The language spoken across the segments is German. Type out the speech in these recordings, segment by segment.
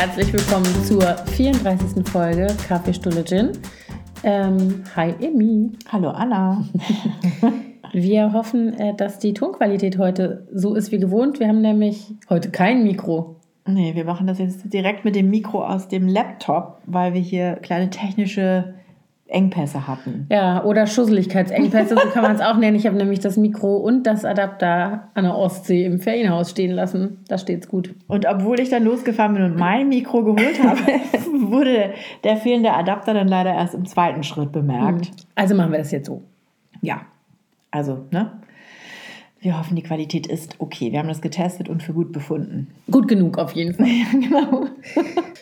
herzlich willkommen zur 34. Folge Kaffeestulle Gin. Ähm, hi Emi. Hallo Anna. Wir hoffen, äh, dass die Tonqualität heute so ist wie gewohnt. Wir haben nämlich heute kein Mikro. Nee, wir machen das jetzt direkt mit dem Mikro aus dem Laptop, weil wir hier kleine technische Engpässe hatten. Ja, oder Schusseligkeitsengpässe, so kann man es auch nennen. Ich habe nämlich das Mikro und das Adapter an der Ostsee im Ferienhaus stehen lassen. Da steht's gut. Und obwohl ich dann losgefahren bin und mein Mikro geholt habe, wurde der fehlende Adapter dann leider erst im zweiten Schritt bemerkt. Also machen wir das jetzt so. Ja, also, ne? Wir hoffen, die Qualität ist okay. Wir haben das getestet und für gut befunden. Gut genug auf jeden Fall. Ja, genau.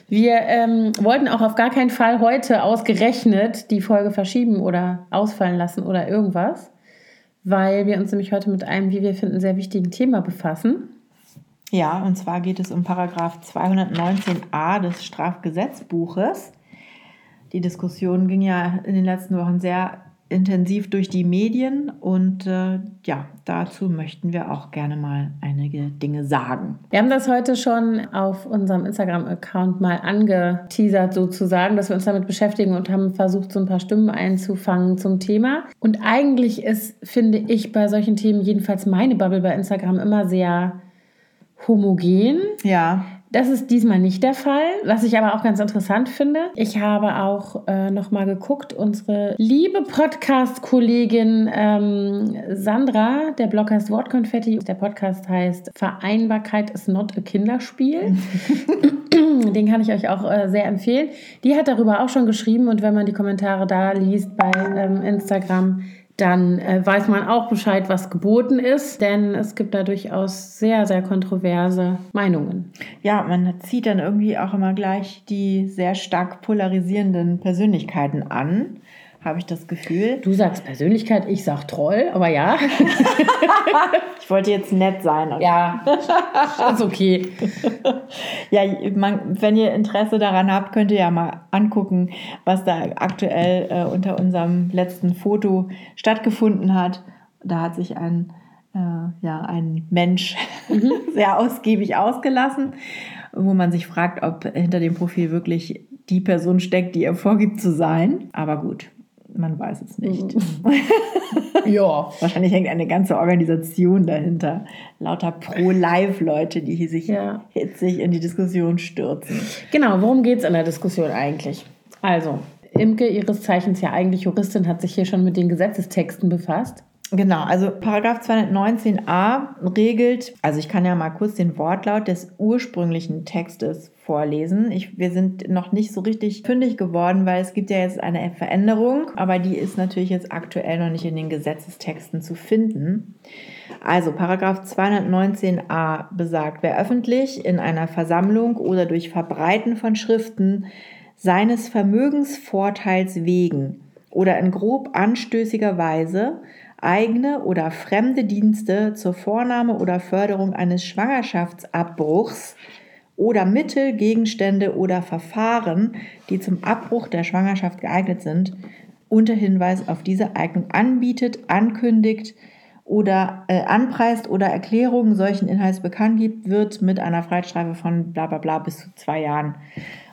Wir ähm, wollten auch auf gar keinen Fall heute ausgerechnet die Folge verschieben oder ausfallen lassen oder irgendwas, weil wir uns nämlich heute mit einem, wie wir finden, sehr wichtigen Thema befassen. Ja, und zwar geht es um Paragraph 219a des Strafgesetzbuches. Die Diskussion ging ja in den letzten Wochen sehr intensiv durch die Medien und äh, ja, dazu möchten wir auch gerne mal einige Dinge sagen. Wir haben das heute schon auf unserem Instagram-Account mal angeteasert sozusagen, dass wir uns damit beschäftigen und haben versucht, so ein paar Stimmen einzufangen zum Thema. Und eigentlich ist, finde ich, bei solchen Themen, jedenfalls meine Bubble bei Instagram, immer sehr homogen. Ja. Das ist diesmal nicht der Fall, was ich aber auch ganz interessant finde. Ich habe auch äh, noch mal geguckt, unsere liebe Podcast-Kollegin ähm, Sandra, der Blog heißt Wortkonfetti, der Podcast heißt Vereinbarkeit ist not a Kinderspiel. Den kann ich euch auch äh, sehr empfehlen. Die hat darüber auch schon geschrieben und wenn man die Kommentare da liest bei ähm, Instagram, dann äh, weiß man auch Bescheid, was geboten ist, denn es gibt da durchaus sehr, sehr kontroverse Meinungen. Ja, man zieht dann irgendwie auch immer gleich die sehr stark polarisierenden Persönlichkeiten an habe ich das Gefühl. Du sagst Persönlichkeit, ich sag Troll, aber ja. ich wollte jetzt nett sein. Ja, ist okay. ja, man, wenn ihr Interesse daran habt, könnt ihr ja mal angucken, was da aktuell äh, unter unserem letzten Foto stattgefunden hat. Da hat sich ein, äh, ja, ein Mensch mhm. sehr ausgiebig ausgelassen, wo man sich fragt, ob hinter dem Profil wirklich die Person steckt, die er vorgibt zu sein. Aber gut, man weiß es nicht. Mhm. ja. Wahrscheinlich hängt eine ganze Organisation dahinter. Lauter Pro-Live-Leute, die sich ja. hitzig in die Diskussion stürzen. Genau, worum geht es in der Diskussion eigentlich? Also, Imke, ihres Zeichens ja eigentlich Juristin, hat sich hier schon mit den Gesetzestexten befasst. Genau, also Paragraph 219a regelt, also ich kann ja mal kurz den Wortlaut des ursprünglichen Textes vorlesen. Ich, wir sind noch nicht so richtig fündig geworden, weil es gibt ja jetzt eine Veränderung, aber die ist natürlich jetzt aktuell noch nicht in den Gesetzestexten zu finden. Also Paragraph 219a besagt, wer öffentlich in einer Versammlung oder durch Verbreiten von Schriften seines Vermögensvorteils wegen oder in grob anstößiger Weise eigene oder fremde Dienste zur Vornahme oder Förderung eines Schwangerschaftsabbruchs oder Mittel, Gegenstände oder Verfahren, die zum Abbruch der Schwangerschaft geeignet sind, unter Hinweis auf diese Eignung anbietet, ankündigt oder äh, anpreist oder Erklärungen solchen Inhalts bekannt gibt, wird mit einer Freiheitsstrafe von bla bla bla bis zu zwei Jahren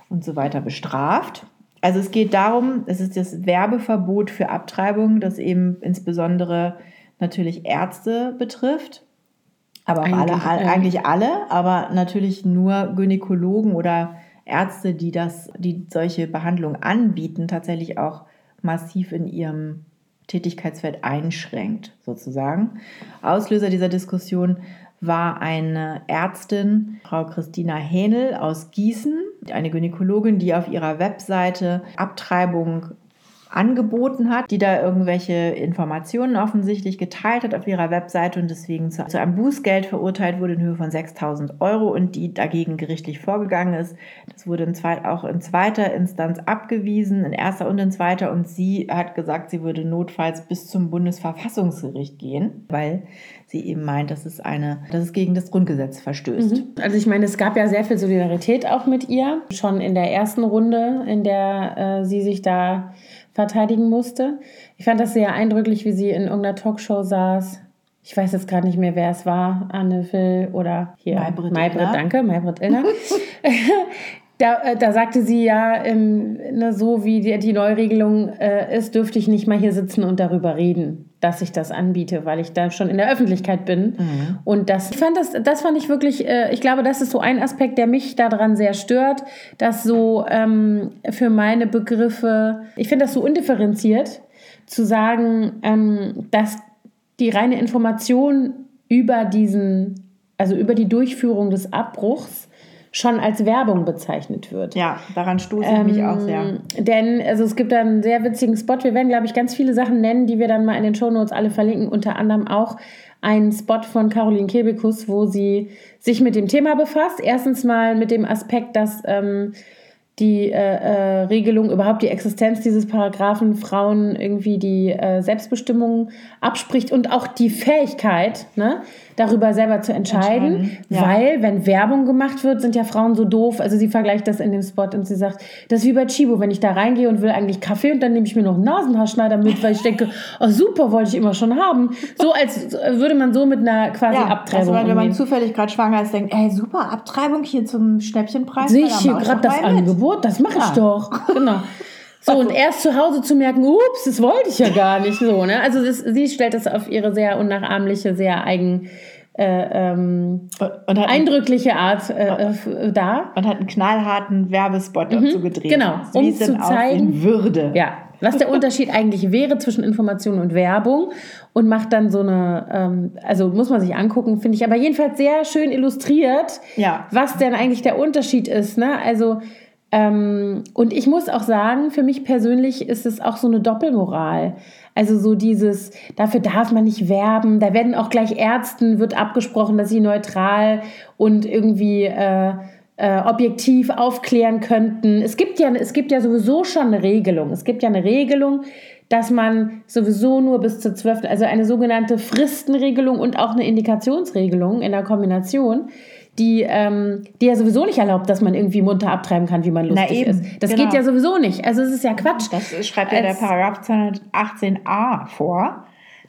und so weiter bestraft. Also es geht darum, es ist das Werbeverbot für Abtreibung, das eben insbesondere natürlich Ärzte betrifft. Aber eigentlich alle, eigentlich alle, aber natürlich nur Gynäkologen oder Ärzte, die das, die solche Behandlungen anbieten, tatsächlich auch massiv in ihrem Tätigkeitsfeld einschränkt, sozusagen. Auslöser dieser Diskussion war eine Ärztin, Frau Christina Hähnel aus Gießen, eine Gynäkologin, die auf ihrer Webseite Abtreibung angeboten hat, die da irgendwelche Informationen offensichtlich geteilt hat auf ihrer Webseite und deswegen zu, einem Bußgeld verurteilt wurde in Höhe von 6000 Euro und die dagegen gerichtlich vorgegangen ist. Das wurde in zweit, auch in zweiter Instanz abgewiesen, in erster und in zweiter und sie hat gesagt, sie würde notfalls bis zum Bundesverfassungsgericht gehen, weil sie eben meint, dass es eine, dass es gegen das Grundgesetz verstößt. Mhm. Also ich meine, es gab ja sehr viel Solidarität auch mit ihr, schon in der ersten Runde, in der äh, sie sich da verteidigen musste. Ich fand das sehr eindrücklich, wie sie in irgendeiner Talkshow saß. Ich weiß jetzt gerade nicht mehr, wer es war, Anne Phil oder hier Maybrit, Maybrit danke, Maybrit Illner. Da, äh, da sagte sie ja, ähm, ne, so wie die, die Neuregelung äh, ist, dürfte ich nicht mal hier sitzen und darüber reden, dass ich das anbiete, weil ich da schon in der Öffentlichkeit bin. Mhm. Und das ich fand das, das fand ich wirklich, äh, ich glaube, das ist so ein Aspekt, der mich daran sehr stört, dass so ähm, für meine Begriffe, ich finde das so undifferenziert, zu sagen, ähm, dass die reine Information über diesen, also über die Durchführung des Abbruchs schon als Werbung bezeichnet wird. Ja, daran stoße ich ähm, mich auch sehr. Ähm, denn also es gibt da einen sehr witzigen Spot. Wir werden, glaube ich, ganz viele Sachen nennen, die wir dann mal in den Shownotes alle verlinken. Unter anderem auch einen Spot von Caroline Kebekus, wo sie sich mit dem Thema befasst. Erstens mal mit dem Aspekt, dass ähm, die äh, äh, Regelung, überhaupt die Existenz dieses Paragraphen Frauen irgendwie die äh, Selbstbestimmung abspricht und auch die Fähigkeit, ne, darüber selber zu entscheiden. entscheiden ja. Weil, wenn Werbung gemacht wird, sind ja Frauen so doof. Also sie vergleicht das in dem Spot und sie sagt, das ist wie bei Chibo, wenn ich da reingehe und will eigentlich Kaffee und dann nehme ich mir noch einen Nasenhaarschneider mit, weil ich denke, oh super, wollte ich immer schon haben. So als würde man so mit einer quasi ja, Abtreibung also wenn man zufällig gerade schwanger ist, denkt, ey super, Abtreibung hier zum Schnäppchenpreis. Sehe ich hier gerade das Angebot? Das mache ich doch. Genau. So, und erst zu Hause zu merken, ups, das wollte ich ja gar nicht so. Ne? Also das, sie stellt das auf ihre sehr unnachahmliche, sehr eigen, äh, ähm, eindrückliche Art äh, äh, dar. Und hat einen knallharten Werbespot mhm, dazu gedreht. Genau, um zu zeigen, Würde. Ja, was der Unterschied eigentlich wäre zwischen Information und Werbung und macht dann so eine, ähm, also muss man sich angucken, finde ich aber jedenfalls sehr schön illustriert, ja. was denn eigentlich der Unterschied ist. Ne? Also ähm, und ich muss auch sagen, für mich persönlich ist es auch so eine Doppelmoral. Also so dieses, dafür darf man nicht werben. Da werden auch gleich Ärzten, wird abgesprochen, dass sie neutral und irgendwie äh, äh, objektiv aufklären könnten. Es gibt, ja, es gibt ja sowieso schon eine Regelung. Es gibt ja eine Regelung, dass man sowieso nur bis zur 12., also eine sogenannte Fristenregelung und auch eine Indikationsregelung in der Kombination die, ähm, die ja sowieso nicht erlaubt, dass man irgendwie munter abtreiben kann, wie man lustig Na eben, ist. Das genau. geht ja sowieso nicht. Also es ist ja Quatsch. Das schreibt ja der Paragraph 218a vor.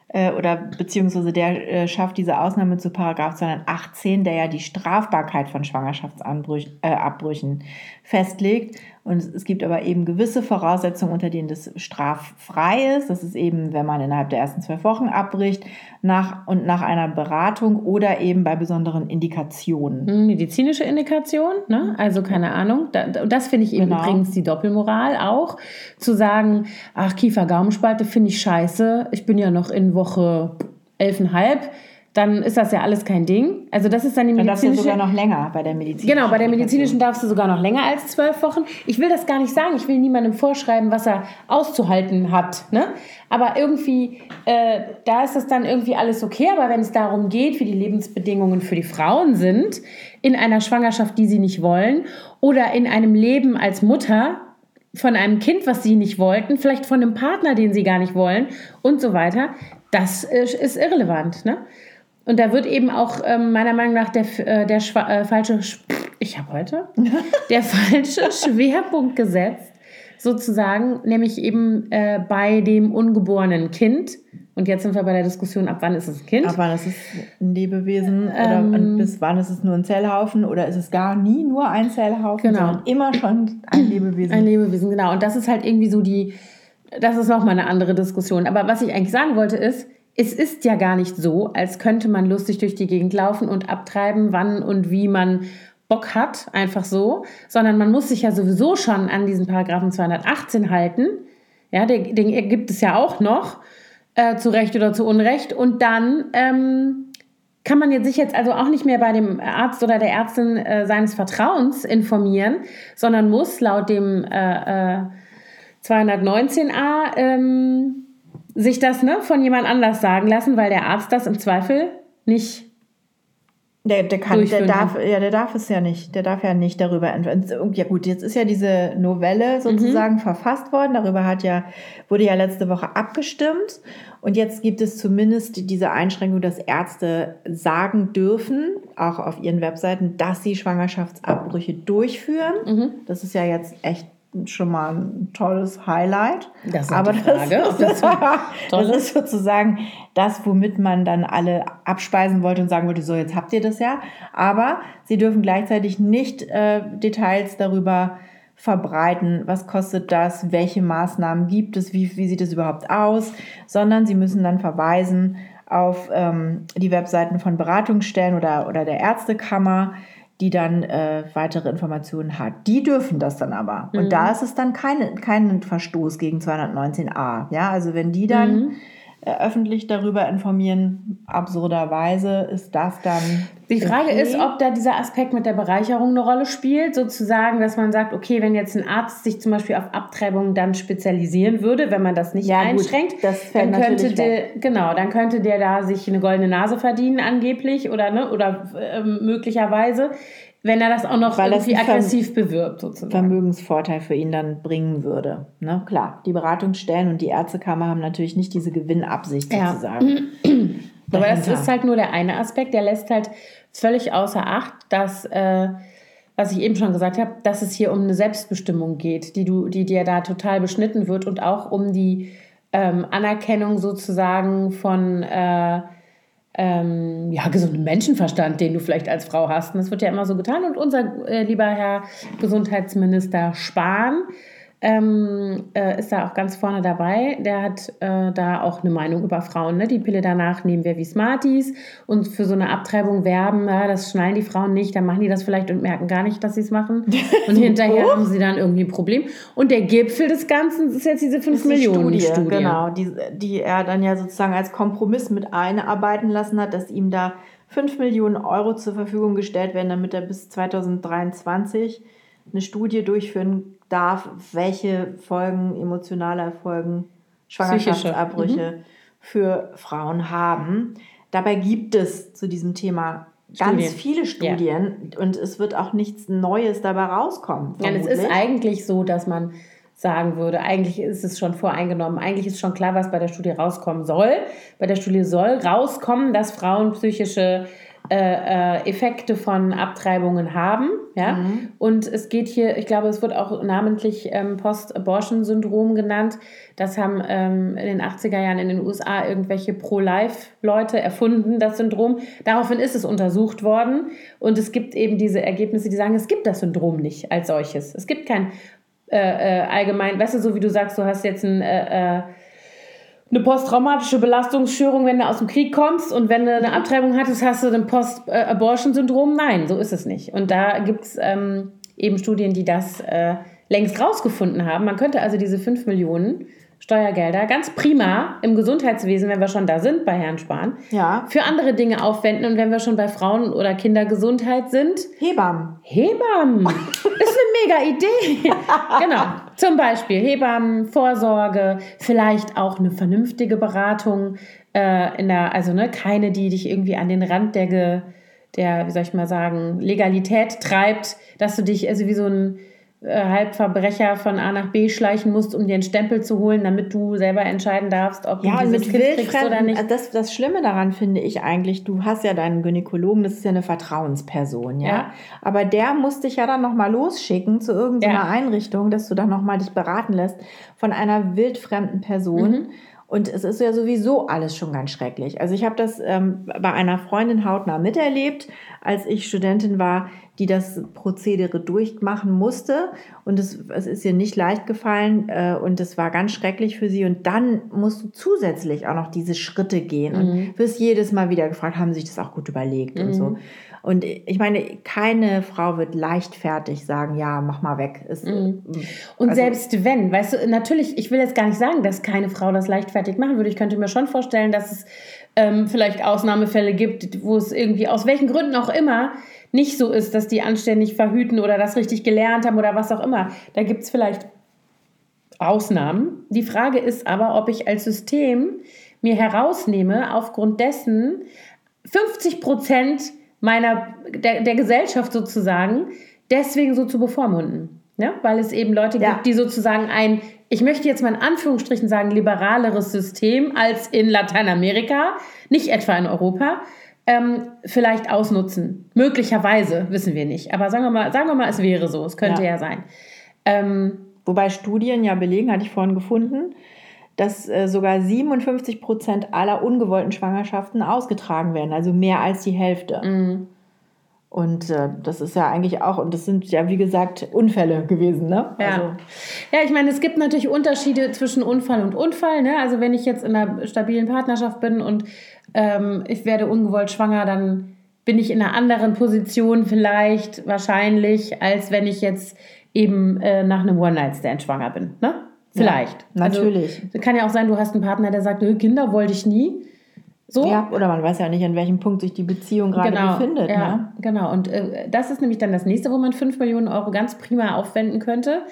Äh, oder beziehungsweise der äh, schafft diese Ausnahme zu Paragraph 218, der ja die Strafbarkeit von Schwangerschaftsabbrüchen äh, festlegt. Und es gibt aber eben gewisse Voraussetzungen, unter denen das straffrei ist. Das ist eben, wenn man innerhalb der ersten zwölf Wochen abbricht nach, und nach einer Beratung oder eben bei besonderen Indikationen. Hm, medizinische Indikation, ne? also keine Ahnung. das finde ich eben genau. übrigens die Doppelmoral auch. Zu sagen, ach, Kiefer-Gaumenspalte finde ich scheiße. Ich bin ja noch in Woche elfeinhalb dann ist das ja alles kein Ding. Also das ist dann die medizinische... Dann darfst du sogar noch länger bei der medizinischen. Genau, bei der medizinischen darfst du sogar noch länger als zwölf Wochen. Ich will das gar nicht sagen. Ich will niemandem vorschreiben, was er auszuhalten hat. Ne? Aber irgendwie, äh, da ist das dann irgendwie alles okay. Aber wenn es darum geht, wie die Lebensbedingungen für die Frauen sind, in einer Schwangerschaft, die sie nicht wollen, oder in einem Leben als Mutter, von einem Kind, was sie nicht wollten, vielleicht von einem Partner, den sie gar nicht wollen und so weiter, das ist irrelevant. Ne? Und da wird eben auch ähm, meiner Meinung nach der, äh, der äh, falsche, ich habe heute, der falsche Schwerpunkt gesetzt, sozusagen, nämlich eben äh, bei dem ungeborenen Kind. Und jetzt sind wir bei der Diskussion, ab wann ist es ein Kind? Ab wann ist es ein Lebewesen? Ähm, oder bis wann ist es nur ein Zellhaufen? Oder ist es gar nie nur ein Zellhaufen, genau. sondern immer schon ein Lebewesen? Ein Lebewesen, genau. Und das ist halt irgendwie so die, das ist nochmal eine andere Diskussion. Aber was ich eigentlich sagen wollte ist, es ist ja gar nicht so, als könnte man lustig durch die Gegend laufen und abtreiben, wann und wie man Bock hat, einfach so, sondern man muss sich ja sowieso schon an diesen Paragraphen 218 halten. Ja, den, den gibt es ja auch noch, äh, zu Recht oder zu Unrecht. Und dann ähm, kann man jetzt sich jetzt also auch nicht mehr bei dem Arzt oder der Ärztin äh, seines Vertrauens informieren, sondern muss laut dem äh, äh 219a ähm, sich das ne, von jemand anders sagen lassen, weil der Arzt das im Zweifel nicht. Der, der, kann, der, darf, ja, der darf es ja nicht. Der darf ja nicht darüber. Ja gut, jetzt ist ja diese Novelle sozusagen mhm. verfasst worden. Darüber hat ja, wurde ja letzte Woche abgestimmt. Und jetzt gibt es zumindest diese Einschränkung, dass Ärzte sagen dürfen, auch auf ihren Webseiten, dass sie Schwangerschaftsabbrüche durchführen. Mhm. Das ist ja jetzt echt schon mal ein tolles Highlight. Das ist Aber Frage, das, toll. das ist sozusagen das, womit man dann alle abspeisen wollte und sagen wollte, so jetzt habt ihr das ja. Aber sie dürfen gleichzeitig nicht äh, Details darüber verbreiten, was kostet das, welche Maßnahmen gibt es, wie, wie sieht es überhaupt aus, sondern sie müssen dann verweisen auf ähm, die Webseiten von Beratungsstellen oder, oder der Ärztekammer, die dann äh, weitere Informationen hat. Die dürfen das dann aber. Und da ist es dann keine, kein Verstoß gegen 219a. Ja, also wenn die dann Mhm. Öffentlich darüber informieren, absurderweise ist das dann. Die Frage okay. ist, ob da dieser Aspekt mit der Bereicherung eine Rolle spielt, sozusagen, dass man sagt, okay, wenn jetzt ein Arzt sich zum Beispiel auf Abtreibung dann spezialisieren würde, wenn man das nicht Ja, gut, einschränkt, das fällt dann könnte der, genau, dann könnte der da sich eine goldene Nase verdienen angeblich oder ne oder ähm, möglicherweise, wenn er das auch noch Weil irgendwie aggressiv bewirbt sozusagen. Vermögensvorteil für ihn dann bringen würde. Ne? Klar, die Beratungsstellen und die Ärztekammer haben natürlich nicht diese Gewinnabsicht Ja. sozusagen. Aber das ist halt nur der eine Aspekt, der lässt halt völlig außer Acht, dass, äh, was ich eben schon gesagt habe, dass es hier um eine Selbstbestimmung geht, die, du, die dir da total beschnitten wird und auch um die ähm, Anerkennung sozusagen von äh, ähm, ja, gesundem Menschenverstand, den du vielleicht als Frau hast. Und das wird ja immer so getan. Und unser äh, lieber Herr Gesundheitsminister Spahn ähm, äh, ist da auch ganz vorne dabei. Der hat äh, da auch eine Meinung über Frauen. Ne? Die Pille danach nehmen wir wie Smarties und für so eine Abtreibung werben. Ja, das schnallen die Frauen nicht. Dann machen die das vielleicht und merken gar nicht, dass sie es machen. Und hinterher haben sie dann irgendwie ein Problem. Und der Gipfel des Ganzen ist jetzt diese 5 ist die Millionen Studie, Studie. genau, die, die er dann ja sozusagen als Kompromiss mit einarbeiten lassen hat, dass ihm da 5 Millionen Euro zur Verfügung gestellt werden, damit er bis 2023 eine Studie durchführen darf, welche Folgen, emotionale Folgen, Schwangerschaftsabbrüche für Frauen haben. Dabei gibt es zu diesem Thema ganz Studien. viele Studien und es wird auch nichts Neues dabei rauskommen. Ja, es ist eigentlich so, dass man sagen würde, eigentlich ist es schon voreingenommen, eigentlich ist schon klar, was bei der Studie rauskommen soll. Bei der Studie soll rauskommen, dass Frauen psychische äh, äh, Effekte von Abtreibungen haben. Ja? Mhm. Und es geht hier, ich glaube, es wird auch namentlich ähm, Post-Abortion-Syndrom genannt. Das haben ähm, in den 80er Jahren in den USA irgendwelche Pro-Life-Leute erfunden, das Syndrom. Daraufhin ist es untersucht worden. Und es gibt eben diese Ergebnisse, die sagen, es gibt das Syndrom nicht als solches. Es gibt kein äh, äh, allgemein, weißt du, so wie du sagst, du hast jetzt ein, äh, eine posttraumatische Belastungsstörung, wenn du aus dem Krieg kommst und wenn du eine Abtreibung hattest, hast du ein Post-Abortion-Syndrom. Nein, so ist es nicht. Und da gibt es ähm, eben Studien, die das äh, längst rausgefunden haben. Man könnte also diese 5 Millionen Steuergelder ganz prima im Gesundheitswesen, wenn wir schon da sind bei Herrn Spahn, Ja, für andere Dinge aufwenden. Und wenn wir schon bei Frauen- oder Kindergesundheit sind, Hebammen. Hebammen. ist eine mega Idee. genau. Zum Beispiel Hebammen, Vorsorge, vielleicht auch eine vernünftige Beratung äh, in der, also ne, keine, die dich irgendwie an den Rand der, der, wie soll ich mal sagen, Legalität treibt, dass du dich also wie so ein Halbverbrecher von A nach B schleichen musst, um dir einen Stempel zu holen, damit du selber entscheiden darfst, ob Ja, du dieses mit Kind kriegst oder nicht. also das, das Schlimme daran finde ich eigentlich, du hast ja deinen Gynäkologen, das ist ja eine Vertrauensperson, ja. Ja. Aber der muss dich ja dann nochmal losschicken zu irgendeiner Ja. Einrichtung, dass du dann nochmal dich beraten lässt von einer wildfremden Person. Mhm. Und es ist ja sowieso alles schon ganz schrecklich. Also ich habe das ähm, bei einer Freundin hautnah miterlebt, als ich Studentin war, die das Prozedere durchmachen musste. Und es, es ist ihr nicht leicht gefallen äh, und es war ganz schrecklich für sie. Und dann musst du zusätzlich auch noch diese Schritte gehen und wirst jedes Mal wieder gefragt, haben sie sich das auch gut überlegt und so. Und ich meine, keine Frau wird leichtfertig sagen, ja, mach mal weg. Es, Und also- selbst wenn, weißt du, natürlich, ich will jetzt gar nicht sagen, dass keine Frau das leichtfertig machen würde. Ich könnte mir schon vorstellen, dass es ähm, vielleicht Ausnahmefälle gibt, wo es irgendwie aus welchen Gründen auch immer nicht so ist, dass die anständig verhüten oder das richtig gelernt haben oder was auch immer. Da gibt es vielleicht Ausnahmen. Die Frage ist aber, ob ich als System mir herausnehme, aufgrund dessen 50 Prozent meiner, der, der Gesellschaft sozusagen deswegen so zu bevormunden. Ne? Weil es eben Leute Ja. gibt, die sozusagen ein, ich möchte jetzt mal in Anführungsstrichen sagen, liberaleres System als in Lateinamerika, nicht etwa in Europa, ähm, vielleicht ausnutzen. Möglicherweise, wissen wir nicht. Aber sagen wir mal, sagen wir mal es wäre so. Es könnte ja, Ja. sein. Ähm, Wobei Studien ja belegen, hatte ich vorhin gefunden, dass äh, sogar 57 Prozent aller ungewollten Schwangerschaften ausgetragen werden, also mehr als die Hälfte. Mhm. Und äh, das ist ja eigentlich auch, und das sind ja wie gesagt Unfälle gewesen, ne? Ja. Also, Ja, ich meine, es gibt natürlich Unterschiede zwischen Unfall und Unfall. Ne? Also wenn ich jetzt in einer stabilen Partnerschaft bin und ähm, ich werde ungewollt schwanger, dann bin ich in einer anderen Position vielleicht wahrscheinlich, als wenn ich jetzt eben äh, nach einem One-Night-Stand schwanger bin. Ne? Vielleicht. natürlich. Also, kann ja auch sein, du hast einen Partner, der sagt, "Nö, Kinder wollte ich nie. So. ja, oder man weiß ja nicht, an welchem Punkt sich die Beziehung gerade befindet. ja, Ne? Genau, und äh, das ist nämlich dann das nächste, wo man 5 Millionen Euro ganz prima aufwenden könnte,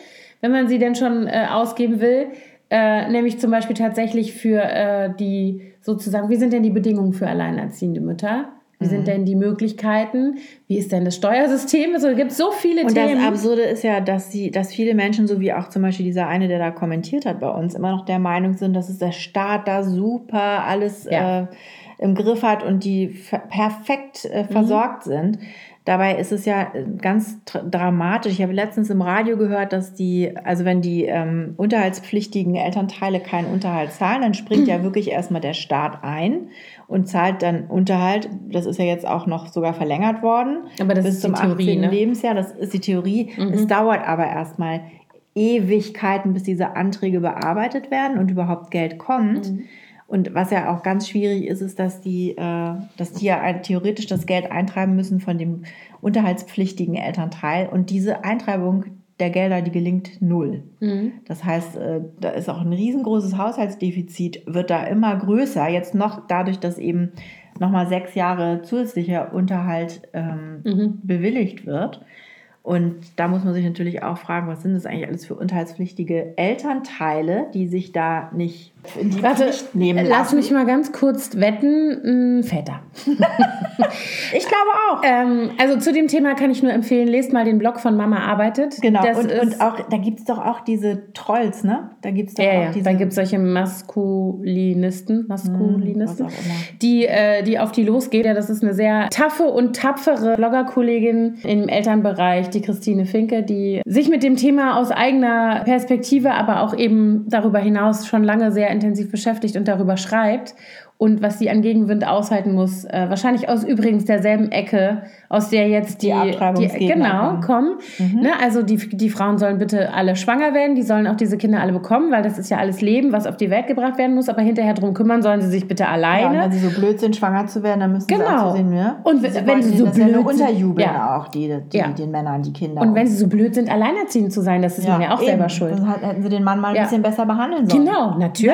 wenn man sie denn schon äh, ausgeben will. Äh, nämlich zum Beispiel tatsächlich für äh, die sozusagen, wie sind denn die Bedingungen für alleinerziehende Mütter? Wie Mhm. sind denn die Möglichkeiten? Wie ist denn das Steuersystem? Also, es gibt so viele Und Themen. das Absurde ist ja, dass sie, dass viele Menschen, so wie auch zum Beispiel dieser eine, der da kommentiert hat bei uns, immer noch der Meinung sind, dass es der Staat da super alles Ja. äh, im Griff hat und die perfekt äh, versorgt sind. Dabei ist es ja äh, ganz dramatisch. Ich habe letztens im Radio gehört, dass die, also wenn die ähm, unterhaltspflichtigen Elternteile keinen Unterhalt zahlen, dann springt ja wirklich erstmal der Staat ein und zahlt dann Unterhalt. Das ist ja jetzt auch noch sogar verlängert worden. Aber das bis ist zum die Theorie, 18. ne? Lebensjahr. Das ist die Theorie. Es dauert aber erstmal Ewigkeiten, bis diese Anträge bearbeitet werden und überhaupt Geld kommt. Und was ja auch ganz schwierig ist, ist, dass die, äh, dass die ja theoretisch das Geld eintreiben müssen von dem unterhaltspflichtigen Elternteil. Und diese Eintreibung der Gelder, die gelingt null. Mhm. Das heißt, äh, da ist auch ein riesengroßes Haushaltsdefizit, wird da immer größer. Jetzt noch dadurch, dass eben nochmal sechs Jahre zusätzlicher Unterhalt ähm, Mhm. bewilligt wird. Und da muss man sich natürlich auch fragen, was sind das eigentlich alles für unterhaltspflichtige Elternteile, die sich da nicht in die Warte, Pflicht nehmen lass lassen. mich mal ganz kurz wetten. Mh, Väter. Ich glaube auch. Ähm, also zu dem Thema kann ich nur empfehlen, lest mal den Blog von Mama arbeitet. Genau, Das und, und auch, da gibt es doch auch diese Trolls, ne? Da gibt es doch Ja, auch ja, diese. da gibt es solche Maskulinisten, Maskulinisten, Hm, auch immer. die, äh, die auf die losgehen. Ja, das ist eine sehr taffe und tapfere Bloggerkollegin im Elternbereich, die Christine Finke, die sich mit dem Thema aus eigener Perspektive, aber auch eben darüber hinaus schon lange sehr intensiv beschäftigt und darüber schreibt. Und was sie an Gegenwind aushalten muss, äh, wahrscheinlich aus übrigens derselben Ecke, aus der jetzt die, Die Abtreibungsgegner genau kommen. kommen. Ne? Also die, die Frauen sollen bitte alle schwanger werden, die sollen auch diese Kinder alle bekommen, weil das ist ja alles Leben, was auf die Welt gebracht werden muss. Aber hinterher drum kümmern sollen sie sich bitte ja, und alleine. wenn sie so blöd sind, schwanger zu werden, dann müssen sie Genau. auch so sehen, ne? Und wenn- wenn sie so ja blöd sind- unterjubeln Ja. auch, die, die, Ja. den Männern, die Kinder. und wenn sie so blöd sind, alleinerziehend zu sein, das ist man ja auch eben. selber schuld. Dann hätten sie den Mann mal ein Ja. bisschen besser behandeln sollen. Genau, natürlich.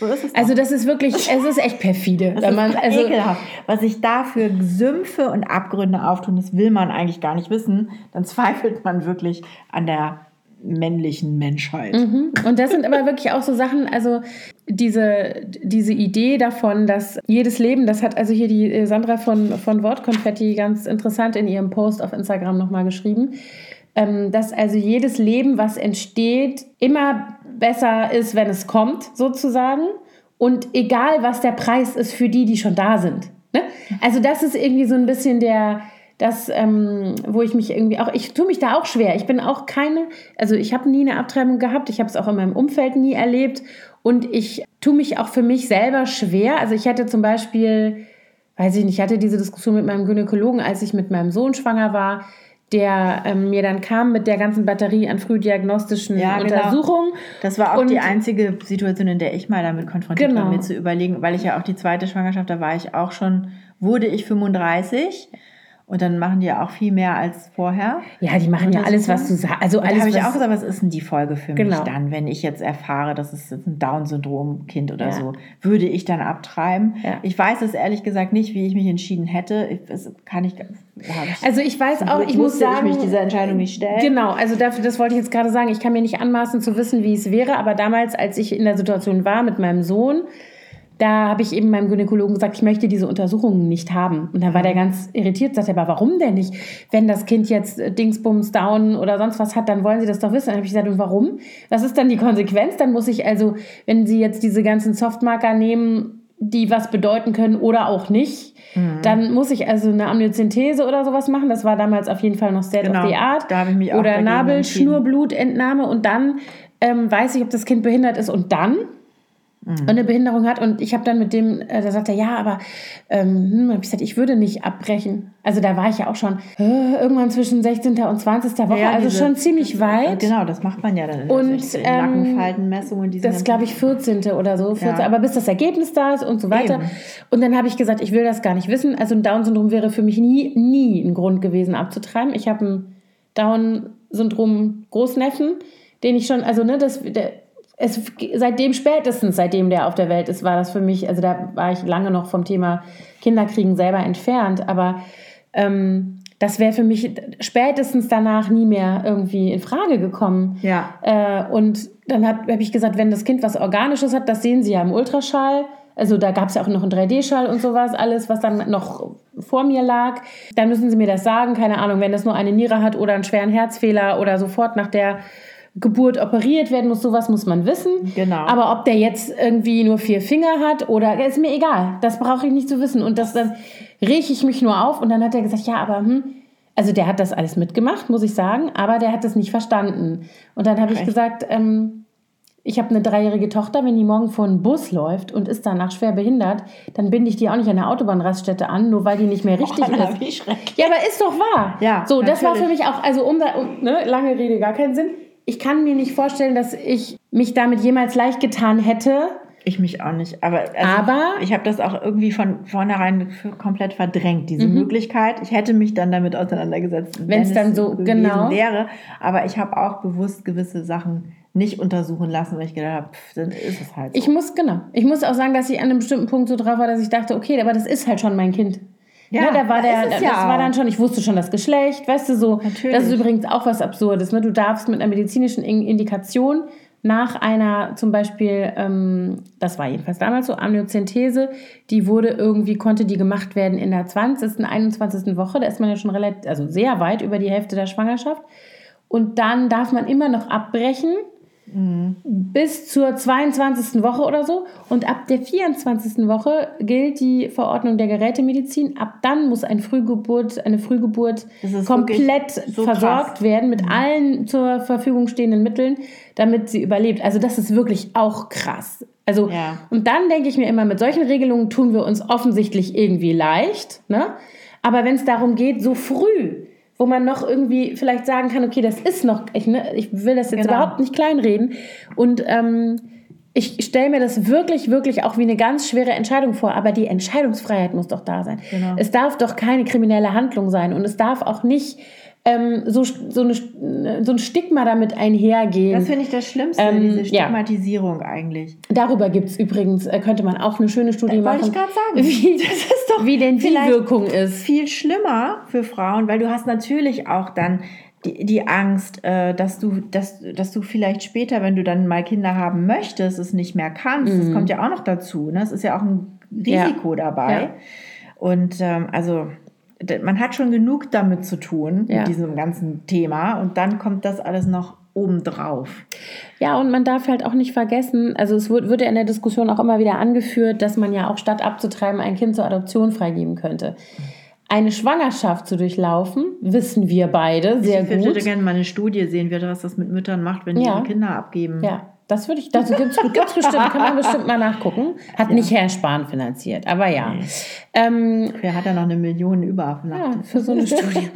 Ja, so ist es doch. Also das ist wirklich, es ist echt perfide. Das wenn man, ist also, ekelhaft. Was sich da für Sümpfe und Abgründe auftun, das will man eigentlich gar nicht wissen. Dann zweifelt man wirklich an der männlichen Menschheit. Mhm. Und das sind aber wirklich auch so Sachen, also diese, diese Idee davon, dass jedes Leben, das hat also hier die äh, Sandra von, von Wortkonfetti ganz interessant in ihrem Post auf Instagram nochmal geschrieben, ähm, dass also jedes Leben, was entsteht, immer besser ist, wenn es kommt, sozusagen. Und egal, was der Preis ist für die, die schon da sind. Ne? Also das ist irgendwie so ein bisschen der, das, ähm, wo ich mich irgendwie auch, ich tue mich da auch schwer. Ich bin auch keine, also ich habe nie eine Abtreibung gehabt, ich habe es auch in meinem Umfeld nie erlebt und ich tue mich auch für mich selber schwer. Also ich hätte zum Beispiel, weiß ich nicht, ich hatte diese Diskussion mit meinem Gynäkologen, als ich mit meinem Sohn schwanger war, der ähm, mir dann kam mit der ganzen Batterie an frühdiagnostischen Ja, genau. Untersuchungen. Das war auch Und- die einzige Situation, in der ich mal damit konfrontiert Genau. war, mir zu überlegen, weil ich ja auch die zweite Schwangerschaft, da war ich auch schon, wurde ich 35 und dann machen die ja auch viel mehr als vorher. Ja, die machen ja alles, was du sagst. Also alles, habe ich auch gesagt, was ist denn die Folge für Genau. mich dann, wenn ich jetzt erfahre, dass es jetzt ein Down-Syndrom-Kind oder Ja. so, würde ich dann abtreiben? Ja. Ich weiß es ehrlich gesagt nicht, wie ich mich entschieden hätte. Das kann ich, ich Also ich weiß auch, ich muss musste ich sagen, mich dieser Entscheidung nicht stellen. Genau, also dafür, das wollte ich jetzt gerade sagen. Ich kann mir nicht anmaßen zu wissen, wie es wäre, aber damals, als ich in der Situation war mit meinem Sohn, da habe ich eben meinem Gynäkologen gesagt, ich möchte diese Untersuchungen nicht haben. Und da war der ganz irritiert, sagte er, aber warum denn nicht? Wenn das Kind jetzt äh, Dingsbums down oder sonst was hat, dann wollen Sie das doch wissen. Dann habe ich gesagt, und warum? Was ist dann die Konsequenz? Dann muss ich also, wenn Sie jetzt diese ganzen Softmarker nehmen, die was bedeuten können oder auch nicht. Mhm. Dann muss ich also eine Amniozentese oder sowas machen. Das war damals auf jeden Fall noch State genau, of the Art. Da habe ich mich Oder Nabelschnurblutentnahme und dann ähm, weiß ich, ob das Kind behindert ist und dann mhm. eine Behinderung hat. Und ich habe dann mit dem, äh, da sagt er, ja, aber ähm, hm, ich gesagt, ich würde nicht abbrechen. Also da war ich ja auch schon äh, irgendwann zwischen 16. und 20. Woche, ja, also diese, schon ziemlich weit. Genau, das macht man ja dann in und, in ähm. Das ist, glaube ich, 14. oder so. 14, ja. Aber bis das Ergebnis da ist und so weiter. Eben. Und dann habe ich gesagt, ich will das gar nicht wissen. Also ein Down-Syndrom wäre für mich nie, nie ein Grund gewesen abzutreiben. Ich habe ein Down-Syndrom-Großneffen, den ich schon, also ne, das, der, es, seitdem spätestens, seitdem der auf der Welt ist, war das für mich, also da war ich lange noch vom Thema Kinderkriegen selber entfernt, aber ähm, das wäre für mich spätestens danach nie mehr irgendwie in Frage gekommen. Ja. Äh, und dann habe hab ich gesagt, wenn das Kind was Organisches hat, das sehen Sie ja im Ultraschall. Also da gab es ja auch noch einen 3D-Schall und sowas, alles, was dann noch vor mir lag. Dann müssen Sie mir das sagen, keine Ahnung, wenn das nur eine Niere hat oder einen schweren Herzfehler oder sofort nach der Geburt operiert werden muss, sowas muss man wissen. Genau. Aber ob der jetzt irgendwie nur vier Finger hat oder ist mir egal. Das brauche ich nicht zu wissen. Und das dann rieche ich mich nur auf und dann hat er gesagt, ja, aber hm, also der hat das alles mitgemacht, muss ich sagen, aber der hat das nicht verstanden. Und dann habe ich gesagt, ähm, ich habe eine dreijährige Tochter, wenn die morgen vor einem Bus läuft und ist danach schwer behindert, dann binde ich die auch nicht an der Autobahnraststätte an, nur weil die nicht mehr richtig oh, ist. Ja, aber ist doch wahr. Ja, so, natürlich. das war für mich auch, also um, um ne, lange Rede, gar keinen Sinn ich kann mir nicht vorstellen, dass ich mich damit jemals leicht getan hätte. Ich mich auch nicht. Aber, also aber ich habe das auch irgendwie von vornherein komplett verdrängt, diese mhm. Möglichkeit. Ich hätte mich dann damit auseinandergesetzt, wenn es dann so genau wäre. Aber ich habe auch bewusst gewisse Sachen nicht untersuchen lassen, weil ich gedacht habe, dann ist es halt so. Ich muss, genau. Ich muss auch sagen, dass ich an einem bestimmten Punkt so drauf war, dass ich dachte, okay, aber das ist halt schon mein Kind. Ja, ne, da war der, das ja war dann schon, ich wusste schon das Geschlecht, weißt du so. Natürlich. Das ist übrigens auch was Absurdes. Ne? Du darfst mit einer medizinischen Indikation nach einer zum Beispiel, ähm, das war jedenfalls damals so, Amniozentese, die wurde irgendwie, konnte die gemacht werden in der 20., 21. Woche. Da ist man ja schon relativ, also sehr weit über die Hälfte der Schwangerschaft. Und dann darf man immer noch abbrechen Mhm. Bis zur 22. Woche oder so. Und ab der 24. Woche gilt die Verordnung der Gerätemedizin. Ab dann muss ein Frühgeburt, eine Frühgeburt komplett so versorgt krass. werden mit mhm. allen zur Verfügung stehenden Mitteln, damit sie überlebt. Also das ist wirklich auch krass. Also, ja. und dann denke ich mir immer, mit solchen Regelungen tun wir uns offensichtlich irgendwie leicht. Ne? Aber wenn es darum geht, so früh wo man noch irgendwie vielleicht sagen kann, okay, das ist noch, ich, ne, ich will das jetzt genau. überhaupt nicht kleinreden. Und ähm, ich stelle mir das wirklich, wirklich auch wie eine ganz schwere Entscheidung vor, aber die Entscheidungsfreiheit muss doch da sein. Genau. Es darf doch keine kriminelle Handlung sein und es darf auch nicht ähm, so, so, eine, so ein Stigma damit einhergehen. Das finde ich das Schlimmste, ähm, diese Stigmatisierung ja. eigentlich. Darüber gibt es übrigens, äh, könnte man auch eine schöne Studie das machen. Wollte ich gerade sagen. Wie, das ist doch wie denn die Wirkung ist. Viel schlimmer für Frauen, weil du hast natürlich auch dann die, die Angst, äh, dass, du, dass, dass du vielleicht später, wenn du dann mal Kinder haben möchtest, es nicht mehr kannst. Mhm. Das kommt ja auch noch dazu. Ne? Das ist ja auch ein Risiko ja. dabei. Ja. Und ähm, also man hat schon genug damit zu tun, ja. mit diesem ganzen Thema. Und dann kommt das alles noch obendrauf. Ja, und man darf halt auch nicht vergessen, also es wird, wird ja in der Diskussion auch immer wieder angeführt, dass man ja auch statt abzutreiben ein Kind zur Adoption freigeben könnte. Eine Schwangerschaft zu durchlaufen, wissen wir beide sehr ich gut. Ich würde gerne mal eine Studie sehen, was das mit Müttern macht, wenn die ja. ihre Kinder abgeben. Ja, das würde ich, das gibt es bestimmt, kann man bestimmt mal nachgucken. Hat ja. nicht Herr Spahn finanziert, aber ja. Nee. Ähm, Wer hat da noch eine Million über ja, für so eine Studie?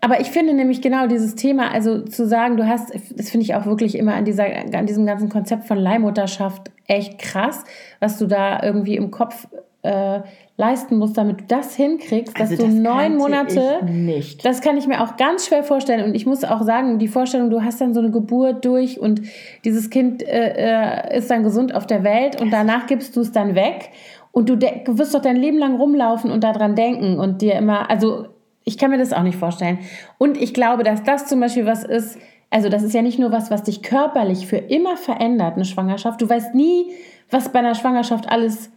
aber ich finde nämlich genau dieses Thema, also zu sagen, du hast, das finde ich auch wirklich immer an, dieser, an diesem ganzen Konzept von Leihmutterschaft echt krass, was du da irgendwie im Kopf äh, leisten musst, damit du das hinkriegst, dass also das du neun Monate. nicht. Das kann ich mir auch ganz schwer vorstellen. Und ich muss auch sagen, die Vorstellung, du hast dann so eine Geburt durch und dieses Kind äh, äh ist dann gesund auf der Welt und danach gibst du es dann weg. Und du wirst doch dein Leben lang rumlaufen und daran denken und dir immer, also ich kann mir das auch nicht vorstellen. Und ich glaube, dass das zum Beispiel was ist, also das ist ja nicht nur was, was dich körperlich für immer verändert, eine Schwangerschaft. Du weißt nie, was bei einer Schwangerschaft alles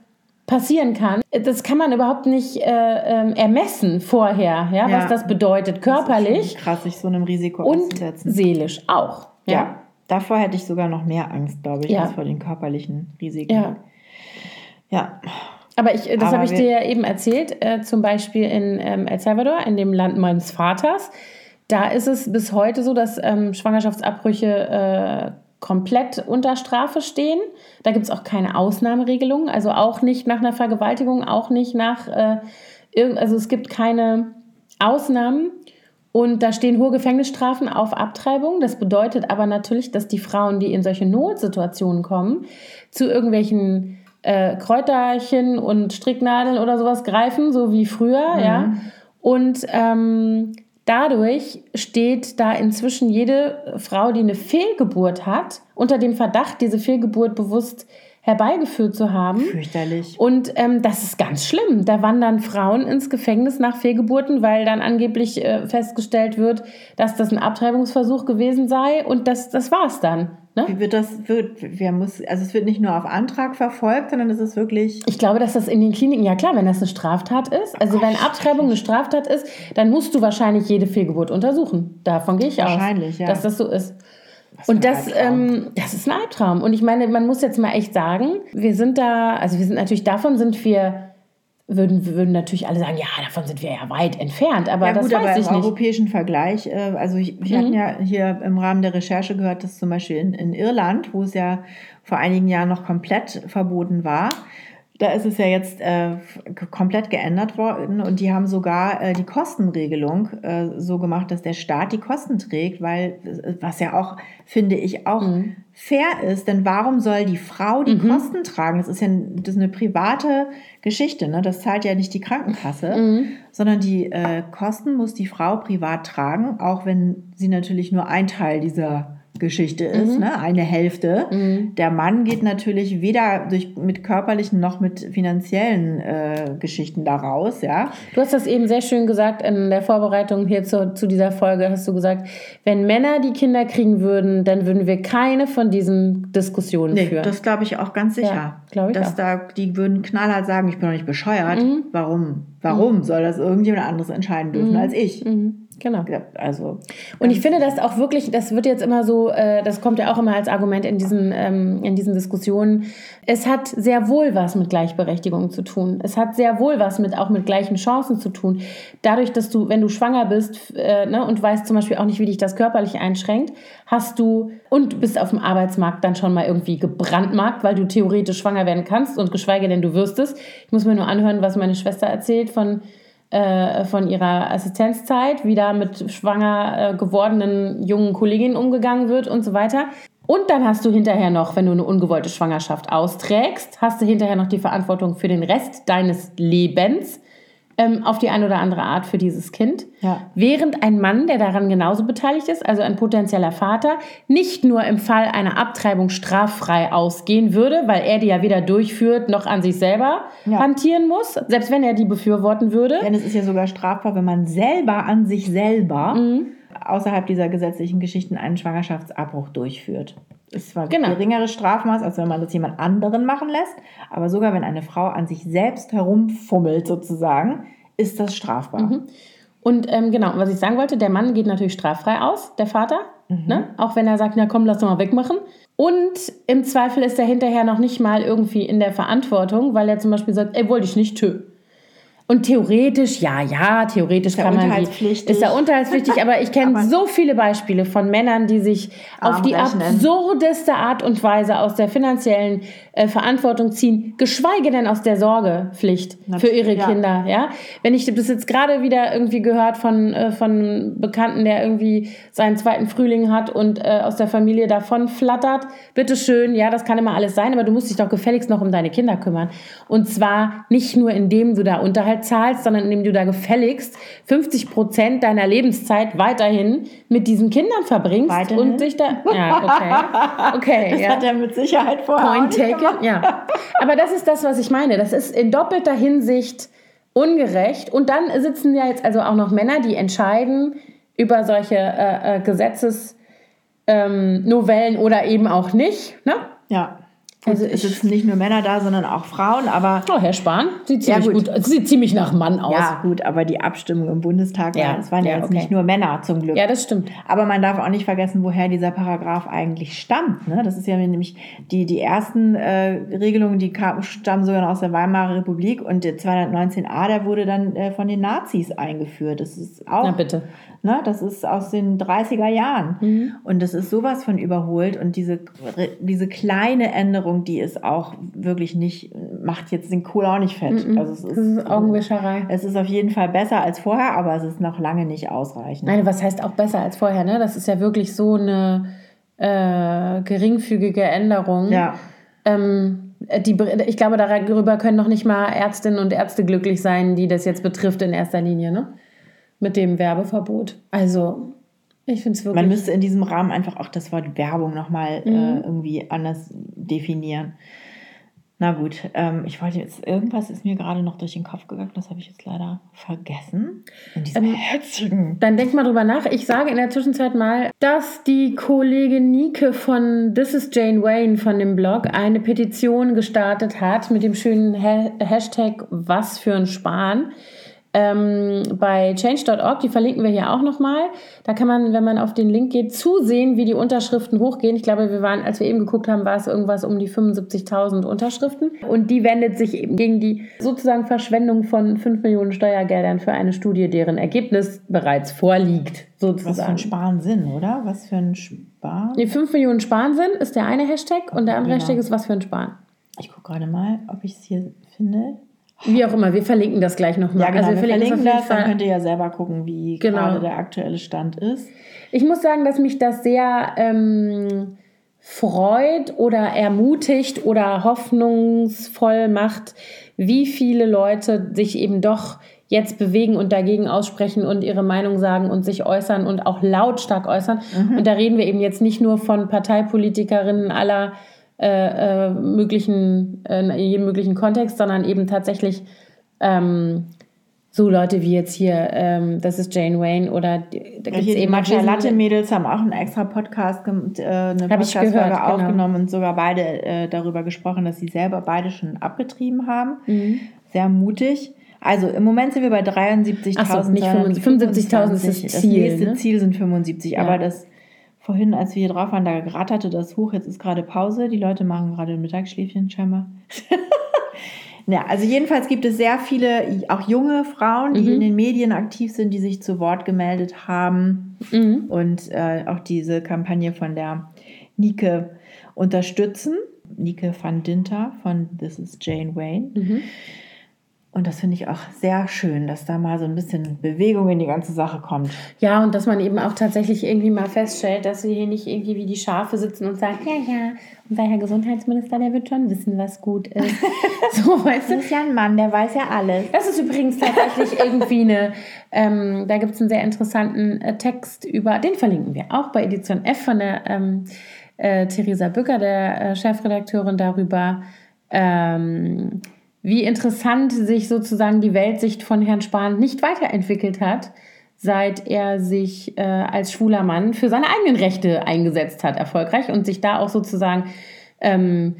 passieren kann. Das kann man überhaupt nicht äh, ähm, ermessen vorher, ja, ja, was das bedeutet körperlich. Das krass, sich so einem Risiko und auszusetzen. seelisch auch. Ja. ja. davor hätte ich sogar noch mehr Angst, glaube ich, ja. als vor den körperlichen Risiken. Ja. Ja. Aber ich, das habe ich dir ja eben erzählt, äh, zum Beispiel in ähm, El Salvador, in dem Land meines Vaters. Da ist es bis heute so, dass ähm, Schwangerschaftsabbrüche äh, komplett unter Strafe stehen. Da gibt es auch keine Ausnahmeregelung, also auch nicht nach einer Vergewaltigung, auch nicht nach, äh, irgend, also es gibt keine Ausnahmen. Und da stehen hohe Gefängnisstrafen auf Abtreibung. Das bedeutet aber natürlich, dass die Frauen, die in solche Notsituationen kommen, zu irgendwelchen äh, Kräuterchen und Stricknadeln oder sowas greifen, so wie früher, mhm. ja. Und ähm, dadurch steht da inzwischen jede Frau, die eine Fehlgeburt hat, unter dem Verdacht, diese Fehlgeburt bewusst herbeigeführt zu haben. Fürchterlich. Und ähm, das ist ganz schlimm. Da wandern Frauen ins Gefängnis nach Fehlgeburten, weil dann angeblich äh, festgestellt wird, dass das ein Abtreibungsversuch gewesen sei. Und das, das es dann. Ne? Wie wird das, wird, wer muss, also es wird nicht nur auf Antrag verfolgt, sondern es ist wirklich. Ich glaube, dass das in den Kliniken, ja klar, wenn das eine Straftat ist, also wenn Abtreibung eine Straftat ist, dann musst du wahrscheinlich jede Fehlgeburt untersuchen. Davon gehe ich wahrscheinlich, aus. Wahrscheinlich, ja. Dass das so ist. Und das, ähm, das ist ein Albtraum. Und ich meine, man muss jetzt mal echt sagen, wir sind da, also wir sind natürlich, davon sind wir würden, würden natürlich alle sagen, ja, davon sind wir ja weit entfernt, aber ja, das gut, weiß aber ich im nicht. europäischen Vergleich, äh, also ich, wir mhm. hatten ja hier im Rahmen der Recherche gehört, dass zum Beispiel in, in Irland, wo es ja vor einigen Jahren noch komplett verboten war, da ist es ja jetzt äh, komplett geändert worden und die haben sogar äh, die Kostenregelung äh, so gemacht, dass der Staat die Kosten trägt, weil was ja auch, finde ich, auch mhm. fair ist, denn warum soll die Frau die mhm. Kosten tragen? Das ist ja das ist eine private Geschichte, ne? das zahlt ja nicht die Krankenkasse, mhm. sondern die äh, Kosten muss die Frau privat tragen, auch wenn sie natürlich nur ein Teil dieser Geschichte ist, mhm. ne? eine Hälfte. Mhm. Der Mann geht natürlich weder durch, mit körperlichen noch mit finanziellen äh, Geschichten daraus. Ja? Du hast das eben sehr schön gesagt in der Vorbereitung hier zu, zu dieser Folge, hast du gesagt, wenn Männer die Kinder kriegen würden, dann würden wir keine von diesen Diskussionen nee, führen. Das glaube ich auch ganz sicher. Ja, ich dass auch. da die würden knallhart sagen, ich bin doch nicht bescheuert. Mhm. Warum? Warum mhm. soll das irgendjemand anderes entscheiden dürfen mhm. als ich? Mhm. Genau. Also, und ich finde das auch wirklich, das wird jetzt immer so, äh, das kommt ja auch immer als Argument in diesen, ähm, in diesen Diskussionen. Es hat sehr wohl was mit Gleichberechtigung zu tun. Es hat sehr wohl was mit auch mit gleichen Chancen zu tun. Dadurch, dass du, wenn du schwanger bist äh, ne, und weißt zum Beispiel auch nicht, wie dich das körperlich einschränkt, hast du und bist auf dem Arbeitsmarkt dann schon mal irgendwie gebrandmarkt, weil du theoretisch schwanger werden kannst und geschweige denn du wirst es. Ich muss mir nur anhören, was meine Schwester erzählt von äh, von ihrer Assistenzzeit, wie da mit schwanger äh, gewordenen jungen Kolleginnen umgegangen wird und so weiter. Und dann hast du hinterher noch, wenn du eine ungewollte Schwangerschaft austrägst, hast du hinterher noch die Verantwortung für den Rest deines Lebens ähm, auf die eine oder andere Art für dieses Kind. Ja. Während ein Mann, der daran genauso beteiligt ist, also ein potenzieller Vater, nicht nur im Fall einer Abtreibung straffrei ausgehen würde, weil er die ja weder durchführt noch an sich selber ja. hantieren muss, selbst wenn er die befürworten würde. Denn es ist ja sogar strafbar, wenn man selber an sich selber mhm. Außerhalb dieser gesetzlichen Geschichten einen Schwangerschaftsabbruch durchführt. Es ist zwar genau. geringeres Strafmaß, als wenn man das jemand anderen machen lässt, aber sogar wenn eine Frau an sich selbst herumfummelt sozusagen, ist das strafbar. Mhm. Und ähm, genau, was ich sagen wollte, der Mann geht natürlich straffrei aus, der Vater, mhm. ne? auch wenn er sagt, na komm, lass doch mal wegmachen. Und im Zweifel ist er hinterher noch nicht mal irgendwie in der Verantwortung, weil er zum Beispiel sagt, ey, wollte ich nicht, tö. Und theoretisch, ja, ja, theoretisch kann man die, ist ja unterhaltspflichtig, aber ich kenne so viele Beispiele von Männern, die sich auf die absurdeste Art und Weise aus der finanziellen äh, Verantwortung ziehen, geschweige denn aus der Sorgepflicht für ihre ja. Kinder, ja. Wenn ich das jetzt gerade wieder irgendwie gehört von, äh, von Bekannten, der irgendwie seinen zweiten Frühling hat und äh, aus der Familie davon flattert, bitteschön, ja, das kann immer alles sein, aber du musst dich doch gefälligst noch um deine Kinder kümmern. Und zwar nicht nur indem du da Unterhalt Unterhalt zahlst, sondern indem du da gefälligst 50 Prozent deiner Lebenszeit weiterhin mit diesen Kindern verbringst weiterhin? und sich da. Ja, okay. okay das ja. hat er mit Sicherheit vorher. Point taken, ja. Aber das ist das, was ich meine. Das ist in doppelter Hinsicht ungerecht. Und dann sitzen ja jetzt also auch noch Männer, die entscheiden über solche äh, äh, Gesetzesnovellen ähm, oder eben auch nicht. Ne? Ja. Also es sitzen nicht nur Männer da, sondern auch Frauen, aber... Oh, Herr Spahn sieht ziemlich ja, gut. gut. Sieht ziemlich nach Mann aus. Ja, gut, aber die Abstimmung im Bundestag, ja, es waren ja, jetzt okay. nicht nur Männer zum Glück. Ja, das stimmt. Aber man darf auch nicht vergessen, woher dieser Paragraph eigentlich stammt. Ne? Das ist ja nämlich die, die ersten äh, Regelungen, die kam, stammen sogar aus der Weimarer Republik und der 219a, der wurde dann äh, von den Nazis eingeführt. Das ist auch... Na bitte. Ne, das ist aus den 30er Jahren. Mhm. Und das ist sowas von überholt. Und diese, diese kleine Änderung, die ist auch wirklich nicht, macht jetzt den Kohl auch nicht fett. Mhm. Also es ist, das ist Augenwischerei. Es ist auf jeden Fall besser als vorher, aber es ist noch lange nicht ausreichend. Nein, was heißt auch besser als vorher? Ne? Das ist ja wirklich so eine äh, geringfügige Änderung. Ja. Ähm, die, ich glaube, darüber können noch nicht mal Ärztinnen und Ärzte glücklich sein, die das jetzt betrifft in erster Linie. Ne? mit dem Werbeverbot. Also, ich finde es wirklich. Man müsste in diesem Rahmen einfach auch das Wort Werbung nochmal äh, mhm. äh, irgendwie anders definieren. Na gut, ähm, ich wollte jetzt, irgendwas ist mir gerade noch durch den Kopf gegangen, das habe ich jetzt leider vergessen. In diesem ähm, Herzigen. Dann denk mal drüber nach. Ich sage in der Zwischenzeit mal, dass die Kollegin Nike von This is Jane Wayne von dem Blog eine Petition gestartet hat mit dem schönen ha Hashtag Was für ein Spahn ähm, bei change.org, die verlinken wir hier auch nochmal. Da kann man, wenn man auf den Link geht, zusehen, wie die Unterschriften hochgehen. Ich glaube, wir waren, als wir eben geguckt haben, war es irgendwas um die 75.000 Unterschriften. Und die wendet sich eben gegen die sozusagen Verschwendung von 5 Millionen Steuergeldern für eine Studie, deren Ergebnis bereits vorliegt. Sozusagen. Was für ein Sparen oder? Was für ein Sparen? Nee, 5 Millionen Sparen ist der eine Hashtag und der andere genau. Hashtag ist was für ein Sparen. Ich gucke gerade mal, ob ich es hier finde. Wie auch immer, wir verlinken das gleich nochmal. Ja, genau, also wir, wir verlinken das, dann könnt ihr ja selber gucken, wie genau. gerade der aktuelle Stand ist. Ich muss sagen, dass mich das sehr ähm, freut oder ermutigt oder hoffnungsvoll macht, wie viele Leute sich eben doch jetzt bewegen und dagegen aussprechen und ihre Meinung sagen und sich äußern und auch lautstark äußern. Mhm. Und da reden wir eben jetzt nicht nur von Parteipolitikerinnen aller äh, äh, möglichen, äh, in jedem möglichen Kontext, sondern eben tatsächlich ähm, so Leute wie jetzt hier, ähm, das ist Jane Wayne oder da gibt es ja, eben Matcha Latte Mädels haben auch einen extra Podcast, äh, eine Podcast-Folge genau. aufgenommen und sogar beide äh, darüber gesprochen, dass sie selber beide schon abgetrieben haben. Mhm. Sehr mutig. Also im Moment sind wir bei 73.000. So, nicht 75.000 ist das Ziel. Das nächste ne? Ziel sind 75, ja. aber das vorhin, als wir hier drauf waren, da ratterte das hoch. Jetzt ist gerade Pause. Die Leute machen gerade ein Mittagsschläfchen scheinbar. ja, also jedenfalls gibt es sehr viele, auch junge Frauen, die mhm. in den Medien aktiv sind, die sich zu Wort gemeldet haben mhm. und äh, auch diese Kampagne von der Nike unterstützen. Nike van Dinter von This is Jane Wayne. Mhm. Und das finde ich auch sehr schön, dass da mal so ein bisschen Bewegung in die ganze Sache kommt. Ja, und dass man eben auch tatsächlich irgendwie mal feststellt, dass wir hier nicht irgendwie wie die Schafe sitzen und sagen, ja, ja, unser Herr Gesundheitsminister, der wird schon wissen, was gut ist. so, weißt du? Das ist ja ein Mann, der weiß ja alles. Das ist übrigens tatsächlich irgendwie eine, ähm, da gibt es einen sehr interessanten äh, Text über, den verlinken wir auch bei Edition F von der ähm, äh, Theresa Bücker, der äh, Chefredakteurin, darüber, ähm, wie interessant sich sozusagen die Weltsicht von Herrn Spahn nicht weiterentwickelt hat, seit er sich äh, als schwuler Mann für seine eigenen Rechte eingesetzt hat, erfolgreich und sich da auch sozusagen, ähm,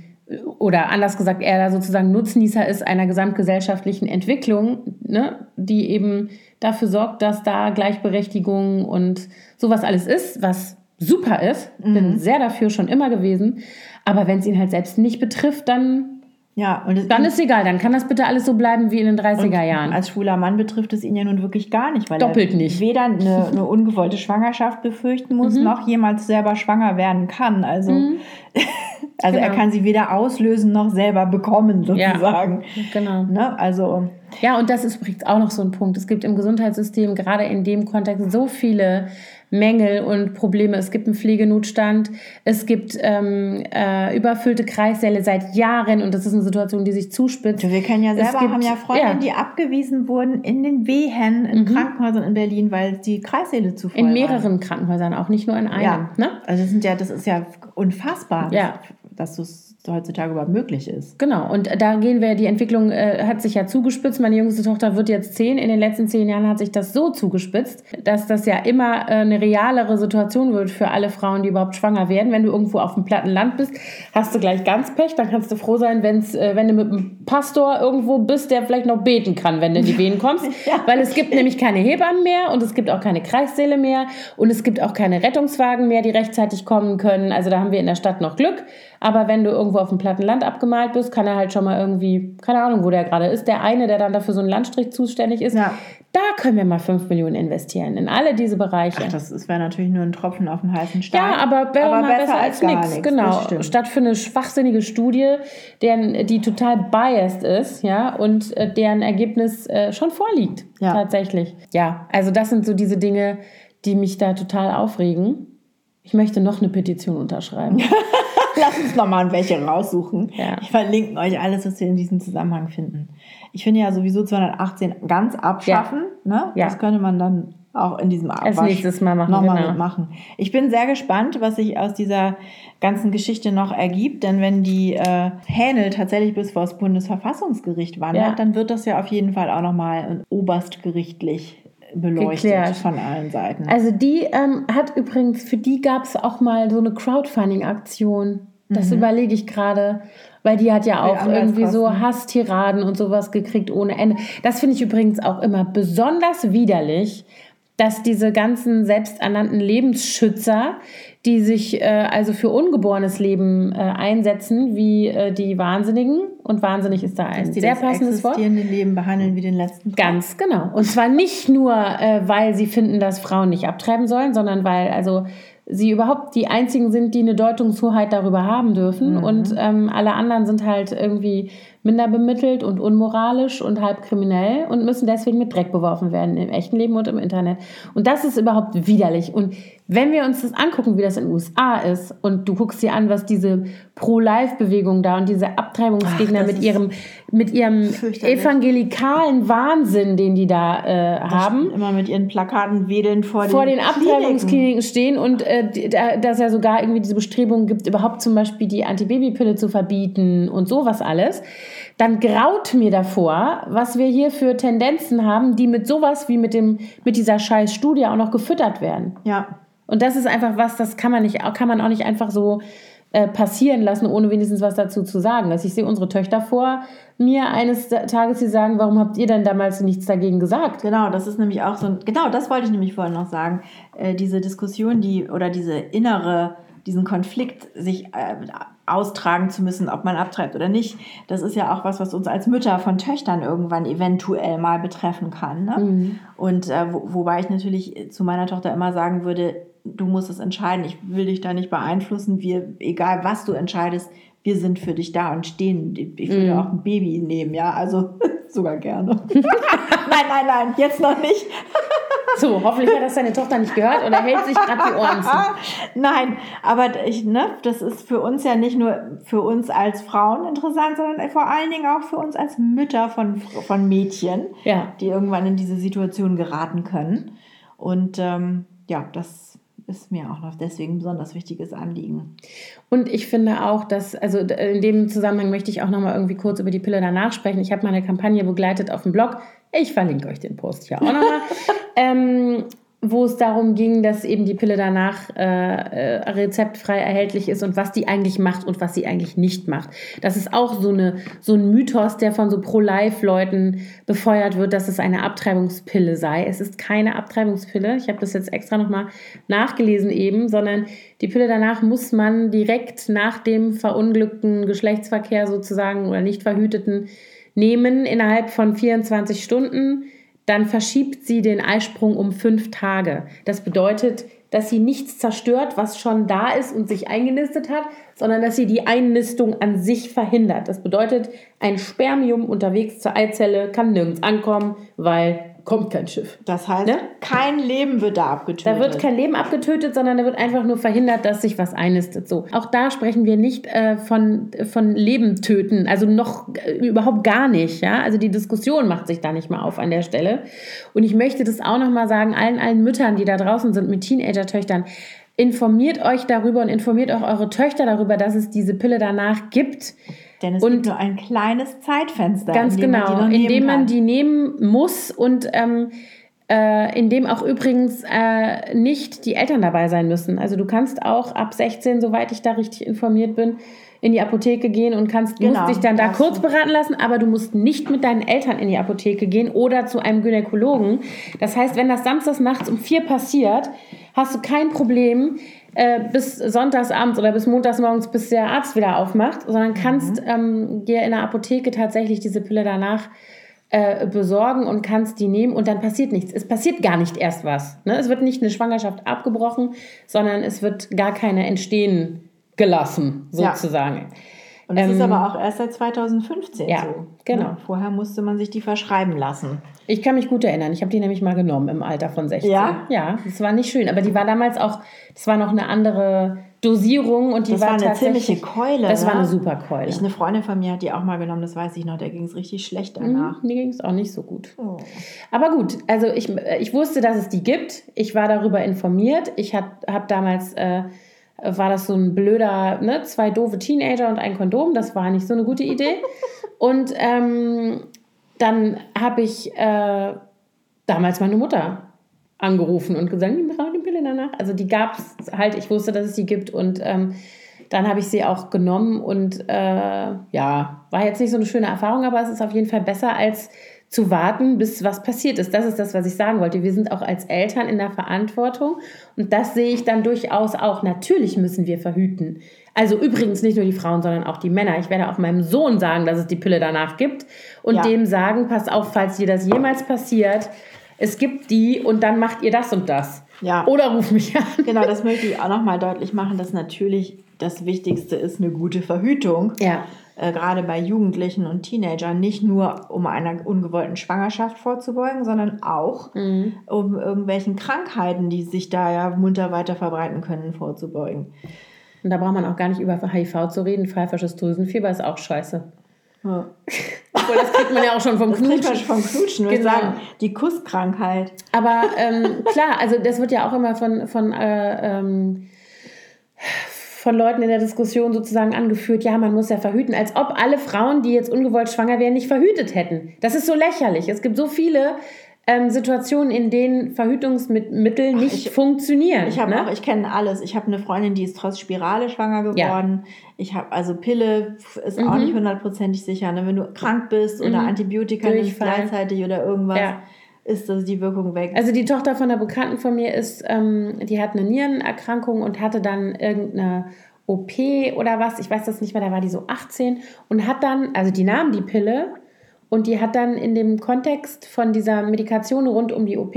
oder anders gesagt, er da sozusagen Nutznießer ist einer gesamtgesellschaftlichen Entwicklung, ne, die eben dafür sorgt, dass da Gleichberechtigung und sowas alles ist, was super ist. Mhm. Bin sehr dafür schon immer gewesen. Aber wenn es ihn halt selbst nicht betrifft, dann ja, und dann ist egal, dann kann das bitte alles so bleiben wie in den 30er Jahren. Als schwuler Mann betrifft es ihn ja nun wirklich gar nicht, weil Doppelt er nicht. weder eine, eine ungewollte Schwangerschaft befürchten muss, mhm. noch jemals selber schwanger werden kann. Also, mhm. also genau. er kann sie weder auslösen noch selber bekommen, sozusagen. Ja, genau. Ne? Also. Ja, und das ist übrigens auch noch so ein Punkt. Es gibt im Gesundheitssystem gerade in dem Kontext so viele Mängel und Probleme. Es gibt einen Pflegenotstand, es gibt ähm, äh, überfüllte Kreissäle seit Jahren und das ist eine Situation, die sich zuspitzt. Wir kennen ja selber, gibt, haben ja Freunde, ja. die abgewiesen wurden in den Wehen in mhm. Krankenhäusern in Berlin, weil die Kreissäle zu voll In mehreren waren. Krankenhäusern, auch nicht nur in einem. Ja. Ne? Also das sind ja, das ist ja unfassbar. Ja. dass es heutzutage überhaupt möglich ist. Genau, und da gehen wir, die Entwicklung äh, hat sich ja zugespitzt. Meine jüngste Tochter wird jetzt zehn. In den letzten zehn Jahren hat sich das so zugespitzt, dass das ja immer äh, eine realere Situation wird für alle Frauen, die überhaupt schwanger werden. Wenn du irgendwo auf dem platten Land bist, hast du gleich ganz Pech. Dann kannst du froh sein, wenn's, äh, wenn du mit einem Pastor irgendwo bist, der vielleicht noch beten kann, wenn du in die Wehen kommst. ja. Weil es gibt nämlich keine Hebammen mehr und es gibt auch keine Kreissäle mehr und es gibt auch keine Rettungswagen mehr, die rechtzeitig kommen können. Also da haben wir in der Stadt noch Glück. Aber wenn du irgendwo auf dem platten Land abgemalt bist, kann er halt schon mal irgendwie, keine Ahnung, wo der gerade ist, der eine, der dann dafür so einen Landstrich zuständig ist, ja. da können wir mal 5 Millionen investieren in alle diese Bereiche. Ach, das wäre natürlich nur ein Tropfen auf den heißen Stein. Ja, aber, aber besser, besser, als, als nichts. Genau. Statt für eine schwachsinnige Studie, deren, die total biased ist, ja, und äh, deren Ergebnis äh, schon vorliegt. Ja. Tatsächlich. Ja, also das sind so diese Dinge, die mich da total aufregen. Ich möchte noch eine Petition unterschreiben. Lass uns nochmal welche raussuchen. Ja. Ich verlinke euch alles, was wir in diesem Zusammenhang finden. Ich finde ja sowieso 218 ganz abschaffen. Ja. Ne? Ja. Das könnte man dann auch in diesem Abwasch Als nächstes Mal machen. Nochmal genau. mitmachen. Ich bin sehr gespannt, was sich aus dieser ganzen Geschichte noch ergibt, denn wenn die äh, Hähnel tatsächlich bis vor das Bundesverfassungsgericht wandert, ja. dann wird das ja auf jeden Fall auch nochmal oberstgerichtlich beleuchtet geklärt. von allen Seiten. Also die ähm, hat übrigens, für die gab es auch mal so eine Crowdfunding-Aktion. Das mhm. überlege ich gerade, weil die hat ja auch irgendwie so Hasstiraden und sowas gekriegt ohne Ende. Das finde ich übrigens auch immer besonders widerlich, dass diese ganzen selbsternannten Lebensschützer, die sich äh, also für ungeborenes Leben äh, einsetzen, wie äh, die Wahnsinnigen, und wahnsinnig ist da ein die sehr passendes Wort. Leben behandeln wie den letzten. Fall. Ganz genau. Und zwar nicht nur, äh, weil sie finden, dass Frauen nicht abtreiben sollen, sondern weil also sie überhaupt die einzigen sind, die eine Deutungshoheit darüber haben dürfen. Mhm. Und ähm, alle anderen sind halt irgendwie minder bemittelt und unmoralisch und halb kriminell und müssen deswegen mit Dreck beworfen werden im echten Leben und im Internet. Und das ist überhaupt widerlich. Und wenn wir uns das angucken, wie das in den USA ist, und du guckst dir an, was diese Pro-Life-Bewegung da und diese Abtreibungsgegner Ach, mit ihrem, mit ihrem evangelikalen Wahnsinn, den die da äh, haben. Immer mit ihren Plakaten wedelnd vor, vor den, den Abtreibungskliniken stehen und äh, dass ja sogar irgendwie diese Bestrebungen gibt, überhaupt zum Beispiel die Antibabypille zu verbieten und sowas alles dann graut mir davor, was wir hier für Tendenzen haben, die mit sowas wie mit, dem, mit dieser scheiß Studie auch noch gefüttert werden. Ja. Und das ist einfach was, das kann man, nicht, kann man auch nicht einfach so äh, passieren lassen, ohne wenigstens was dazu zu sagen. Also ich sehe unsere Töchter vor mir eines Tages, die sagen, warum habt ihr denn damals nichts dagegen gesagt? Genau, das ist nämlich auch so genau, das wollte ich nämlich vorhin noch sagen. Äh, diese Diskussion, die oder diese innere, diesen Konflikt sich äh, austragen zu müssen, ob man abtreibt oder nicht. Das ist ja auch was, was uns als Mütter von Töchtern irgendwann eventuell mal betreffen kann. Ne? Mhm. Und äh, wo, wobei ich natürlich zu meiner Tochter immer sagen würde, du musst es entscheiden. Ich will dich da nicht beeinflussen. Wir, egal was du entscheidest, wir sind für dich da und stehen. Ich würde mhm. auch ein Baby nehmen, ja, also sogar gerne. nein, nein, nein, jetzt noch nicht. So, hoffentlich hat das deine Tochter nicht gehört oder hält sich gerade die Ohren zu. Nein, aber ich, ne, das ist für uns ja nicht nur für uns als Frauen interessant, sondern vor allen Dingen auch für uns als Mütter von, von Mädchen, ja. die irgendwann in diese Situation geraten können. Und ähm, ja, das ist mir auch noch deswegen ein besonders wichtiges Anliegen. Und ich finde auch, dass, also in dem Zusammenhang möchte ich auch noch mal irgendwie kurz über die Pille danach sprechen. Ich habe meine Kampagne begleitet auf dem Blog. Ich verlinke euch den Post hier auch nochmal. ähm, wo es darum ging, dass eben die Pille danach äh, äh, rezeptfrei erhältlich ist und was die eigentlich macht und was sie eigentlich nicht macht. Das ist auch so, eine, so ein Mythos, der von so Pro-Life-Leuten befeuert wird, dass es eine Abtreibungspille sei. Es ist keine Abtreibungspille. Ich habe das jetzt extra nochmal nachgelesen eben, sondern die Pille danach muss man direkt nach dem verunglückten Geschlechtsverkehr sozusagen oder nicht verhüteten nehmen innerhalb von 24 Stunden dann verschiebt sie den Eisprung um fünf Tage. Das bedeutet, dass sie nichts zerstört, was schon da ist und sich eingenistet hat, sondern dass sie die Einnistung an sich verhindert. Das bedeutet, ein Spermium unterwegs zur Eizelle kann nirgends ankommen, weil kommt kein Schiff. Das heißt, ne? kein Leben wird da abgetötet. Da wird kein Leben abgetötet, sondern da wird einfach nur verhindert, dass sich was einnistet. So. Auch da sprechen wir nicht äh, von, von Leben töten, also noch äh, überhaupt gar nicht. Ja? Also die Diskussion macht sich da nicht mal auf an der Stelle. Und ich möchte das auch nochmal sagen, allen, allen Müttern, die da draußen sind mit Teenager-Töchtern, informiert euch darüber und informiert auch eure Töchter darüber, dass es diese Pille danach gibt. Denn es Und- gibt nur ein kleines Zeitfenster, Ganz in dem genau, man die noch in nehmen dem man kann. die nehmen muss und ähm, äh, in dem auch übrigens äh, nicht die Eltern dabei sein müssen. Also du kannst auch ab 16, soweit ich da richtig informiert bin, in die Apotheke gehen und kannst Genau, musst dich dann da kurz beraten lassen, aber du musst nicht mit deinen Eltern in die Apotheke gehen oder zu einem Gynäkologen. Das heißt, wenn das samstags nachts um vier passiert, hast du kein Problem äh, bis sonntagsabends oder bis montagsmorgens, bis der Arzt wieder aufmacht, sondern kannst Mhm. ähm, dir in der Apotheke tatsächlich diese Pille danach äh, besorgen und kannst die nehmen und dann passiert nichts. Es passiert gar nicht erst was. Ne? Es wird nicht eine Schwangerschaft abgebrochen, sondern es wird gar keine entstehen gelassen, Ja. Und ist ähm, aber auch erst seit 2015 ja, so. genau. Ne? Vorher musste man sich die verschreiben lassen. Ich kann mich gut erinnern. Ich habe die nämlich mal genommen im Alter von 16. Ja? Ja, das war nicht schön. Aber die war damals auch, das war noch eine andere Dosierung und die Das war, war eine ziemliche Keule. Das war ne? eine super Keule. Ich, eine Freundin von mir hat die auch mal genommen, das weiß ich noch, der ging es richtig schlecht danach. Mhm, Mir ging es auch nicht so gut. Oh. Aber gut, also ich, ich wusste, dass es die gibt. Ich war darüber informiert. Ich habe hab damals, äh, war das so ein blöder, ne, zwei doofe Teenager und ein Kondom. Das war nicht so eine gute Idee. Und ähm, dann habe ich äh, damals meine Mutter angerufen und gesagt, die brauchen die Pille danach. Also die gab es halt, ich wusste, dass es die gibt und ähm, dann habe ich sie auch genommen und äh, ja, war jetzt nicht so eine schöne Erfahrung, aber es ist auf jeden Fall besser als zu warten, bis was passiert ist. Das ist das, was ich sagen wollte. Wir sind auch als Eltern in der Verantwortung und das sehe ich dann durchaus auch. Natürlich müssen wir verhüten. Also übrigens nicht nur die Frauen, sondern auch die Männer. Ich werde auch meinem Sohn sagen, dass es die Pille danach gibt und Ja. dem sagen, pass auf, falls dir das jemals passiert, es gibt die und dann macht ihr das und das. Ja. Oder ruf mich an. Genau, das möchte ich auch nochmal deutlich machen, dass natürlich das Wichtigste ist eine gute Verhütung. Ja. Äh, gerade bei Jugendlichen und Teenagern, nicht nur um einer ungewollten Schwangerschaft vorzubeugen, sondern auch Mhm. um irgendwelchen Krankheiten, die sich da ja munter weiter verbreiten können, vorzubeugen. Und da braucht man auch gar nicht über HIV zu reden. Pfeifersches Drüsenfieber ist auch scheiße. Ja. Obwohl, das kriegt man ja auch schon vom Das kriegt man Knutschen. vom Knutschen, Genau. sagen, die Kusskrankheit. Aber ähm, klar, also das wird ja auch immer von, von, äh, ähm, von Leuten in der Diskussion sozusagen angeführt, ja, man muss ja verhüten, als ob alle Frauen, die jetzt ungewollt schwanger wären, nicht verhütet hätten. Das ist so lächerlich. Es gibt so viele ähm, Situationen, in denen Verhütungsmittel nicht ich- funktionieren. Ich habe ne? auch, ich kenne alles. Ich habe eine Freundin, die ist trotz Spirale schwanger Ja. geworden. Ich habe also Pille ist auch Mhm. nicht hundertprozentig sicher. Ne? Wenn du krank bist oder Mhm. Antibiotika Durchfall. gleichzeitig oder irgendwas, Ja. Ist das die Wirkung weg. Also die Tochter von einer Bekannten von mir ist, ähm, die hat eine Nierenerkrankung und hatte dann irgendeine OP oder was, ich weiß das nicht mehr, da war die so 18 und hat dann, also die nahm die Pille und die hat dann in dem Kontext von dieser Medikation rund um die OP,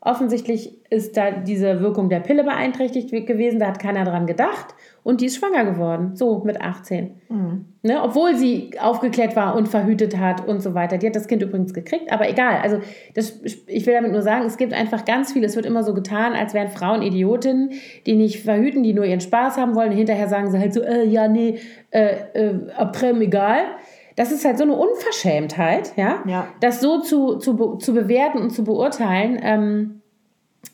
offensichtlich ist da diese Wirkung der Pille beeinträchtigt gewesen, da hat keiner dran gedacht und die ist schwanger geworden, so mit 18. Mhm. Ne, obwohl sie aufgeklärt war und verhütet hat und so weiter. Die hat das Kind übrigens gekriegt, aber egal. Also das, ich will damit nur sagen, es gibt einfach ganz viel. Es wird immer so getan, als wären Frauen Idiotinnen, die nicht verhüten, die nur ihren Spaß haben wollen. Und hinterher sagen sie halt so, äh, ja, nee, äh, äh, après, egal. Das ist halt so eine Unverschämtheit, ja, Ja. das so zu, zu, zu bewerten und zu beurteilen. Ähm,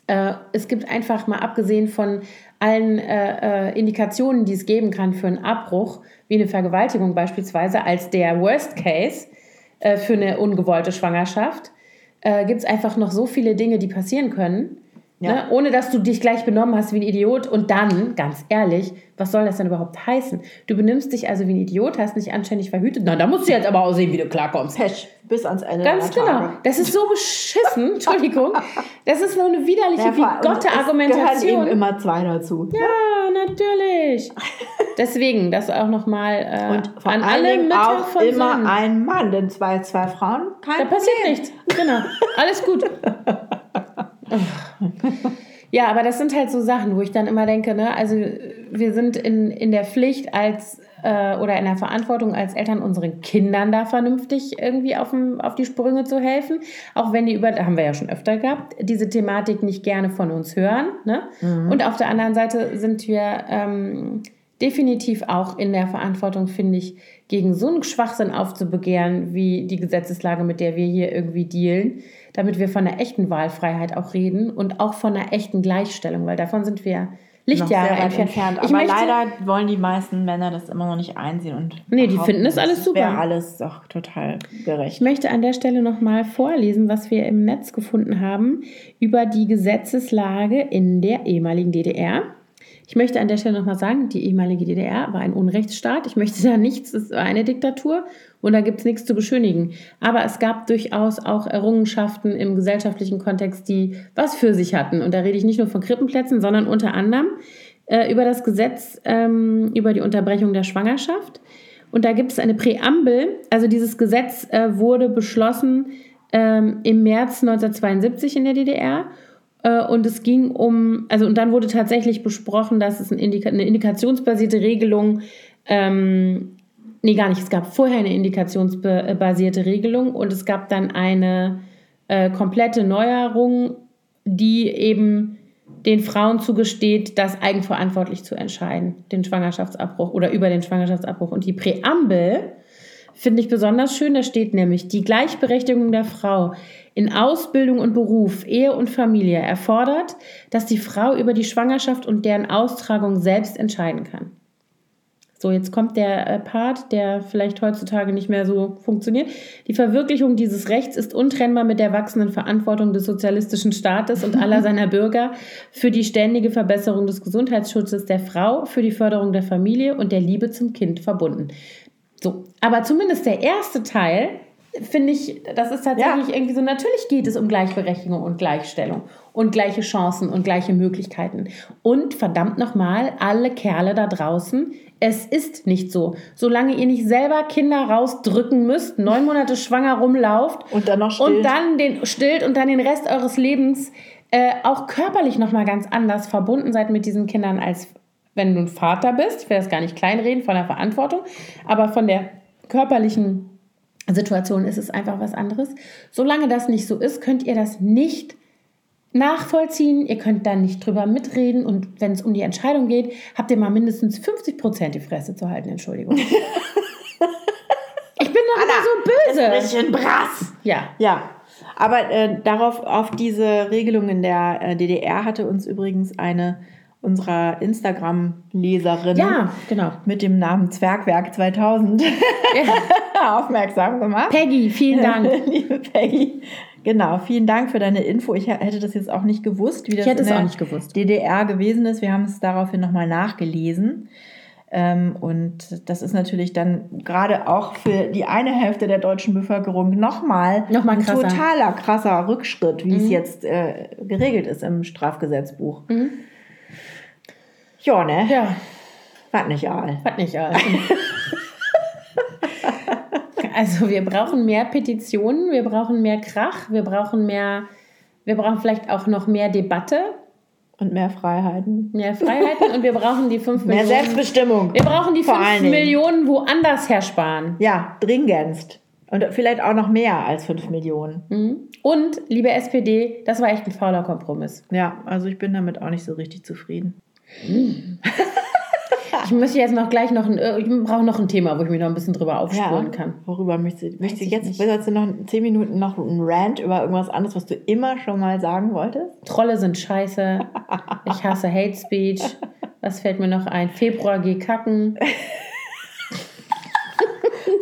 äh, es gibt einfach mal abgesehen von allen äh, äh, Indikationen, die es geben kann für einen Abbruch, wie eine Vergewaltigung beispielsweise, als der Worst Case äh, für eine ungewollte Schwangerschaft, äh, gibt es einfach noch so viele Dinge, die passieren können. Ja. Ne? Ohne dass du dich gleich benommen hast wie ein Idiot. Und dann, ganz ehrlich, was soll das denn überhaupt heißen? Du benimmst dich also wie ein Idiot, hast nicht anständig verhütet. Na, da musst du jetzt aber auch sehen, wie du klarkommst. Pech bis ans Ende Ganz genau. Tage. Das ist so beschissen. Entschuldigung. Das ist nur eine widerliche, Ja, es gehören eben immer zwei dazu. Ja, natürlich. Deswegen, das auch nochmal äh, Und vor an alle Dingen Mütter auch von immer Söhnen. ein Mann, denn zwei, zwei Frauen, kein Da passiert Problem. nichts. Genau. Alles gut. Ja, aber das sind halt so Sachen, wo ich dann immer denke, ne, also wir sind in, in der Pflicht als äh, oder in der Verantwortung als Eltern unseren Kindern da vernünftig irgendwie auf, dem, auf die Sprünge zu helfen. Auch wenn die über, da haben wir ja schon öfter gehabt, diese Thematik nicht gerne von uns hören. Ne? Und auf der anderen Seite sind wir ähm, definitiv auch in der Verantwortung, finde ich, gegen so einen Schwachsinn aufzubegehren, wie die Gesetzeslage, mit der wir hier irgendwie dealen, damit wir von einer echten Wahlfreiheit auch reden und auch von einer echten Gleichstellung, weil davon sind wir Lichtjahre entfernt. entfernt. Ich Aber möchte- leider wollen die meisten Männer das immer noch nicht einsehen und Nee, die finden das alles super. Wäre alles doch total Ich gerecht. möchte an der Stelle nochmal vorlesen, was wir im Netz gefunden haben über die Gesetzeslage in der ehemaligen DDR. Ich möchte an der Stelle nochmal sagen, die ehemalige DDR war ein Unrechtsstaat. Ich möchte da nichts, es war eine Diktatur und da gibt es nichts zu beschönigen. Aber es gab durchaus auch Errungenschaften im gesellschaftlichen Kontext, die was für sich hatten. Und da rede ich nicht nur von Krippenplätzen, sondern unter anderem äh, über das Gesetz ähm, über die Unterbrechung der Schwangerschaft. Und da gibt es eine Präambel. Also dieses Gesetz äh, wurde beschlossen ähm, im März 1972 in der DDR. Äh, und es ging um, also und dann wurde tatsächlich besprochen, dass es ein Indika eine indikationsbasierte Regelung, ähm, nee, gar nicht, es gab vorher eine indikationsbasierte Regelung und es gab dann eine äh, komplette Neuerung, die eben den Frauen zugesteht, das eigenverantwortlich zu entscheiden, den Schwangerschaftsabbruch oder über den Schwangerschaftsabbruch. Und die Präambel finde ich besonders schön, da steht nämlich, die Gleichberechtigung der Frau in Ausbildung und Beruf, Ehe und Familie erfordert, dass die Frau über die Schwangerschaft und deren Austragung selbst entscheiden kann. So, jetzt kommt der äh, Part, der vielleicht heutzutage nicht mehr so funktioniert. Die Verwirklichung dieses Rechts ist untrennbar mit der wachsenden Verantwortung des sozialistischen Staates und aller seiner Bürger für die ständige Verbesserung des Gesundheitsschutzes der Frau, für die Förderung der Familie und der Liebe zum Kind verbunden. So, aber zumindest der erste Teil finde ich, das ist tatsächlich irgendwie so, natürlich geht es um Gleichberechtigung und Gleichstellung und gleiche Chancen und gleiche Möglichkeiten. Und verdammt nochmal, alle Kerle da draußen, es ist nicht so. Solange ihr nicht selber Kinder rausdrücken müsst, neun Monate schwanger rumlauft Und dann noch stillt. und dann den stillt und dann den Rest eures Lebens äh, auch körperlich nochmal ganz anders verbunden seid mit diesen Kindern, als wenn du ein Vater bist. Ich will das gar nicht kleinreden von der Verantwortung, aber von der körperlichen Situation ist es einfach was anderes. Solange das nicht so ist, könnt ihr das nicht nachvollziehen. Ihr könnt da nicht drüber mitreden. Und wenn es um die Entscheidung geht, habt ihr mal mindestens 50 Prozent die Fresse zu halten. Entschuldigung. ich bin doch immer so böse. bisschen brass. Ja. Ja, aber äh, darauf, auf diese Regelung in der äh, DDR hatte uns übrigens eine unserer Instagram-Leserinnen Ja, genau. mit dem Namen Zwergwerk 2000 aufmerksam gemacht. Peggy, vielen Dank. Liebe Peggy. Genau, vielen Dank für deine Info. Ich hätte das jetzt auch nicht gewusst, wie das hätte in es der auch nicht gewusst. DDR gewesen ist. Wir haben es daraufhin nochmal nachgelesen. Ähm, und das ist natürlich dann gerade auch für die eine Hälfte der deutschen Bevölkerung nochmal Noch mal ein krasser. totaler krasser Rückschritt, wie es Mhm. jetzt äh, geregelt ist im Strafgesetzbuch. Mhm. Ja, ne? Ja, War nicht all. hat nicht alles. Also wir brauchen mehr Petitionen, wir brauchen mehr Krach, wir brauchen mehr, wir brauchen vielleicht auch noch mehr Debatte, Und mehr Freiheiten. mehr Freiheiten und wir brauchen die 5 Mehr Millionen. Selbstbestimmung. Wir brauchen die Vor 5 allen Dingen. Millionen woanders her sparen. Ja, dringendst. Und vielleicht auch noch mehr als 5 Millionen. Mhm. Und, liebe SPD, das war echt ein fauler Kompromiss. Ja, also ich bin damit auch nicht so richtig zufrieden. Ich möchte jetzt noch gleich noch ein, äh, ich brauche noch ein Thema, wo ich mich noch ein bisschen drüber aufspulen kann. Worüber möchtest du, möchtest du ich jetzt, nicht. willst du noch 10 Minuten noch einen Rant über irgendwas anderes, was du immer schon mal sagen wolltest? Trolle sind scheiße. Ich hasse Hate Speech. Was fällt mir noch ein? Februar geh kacken.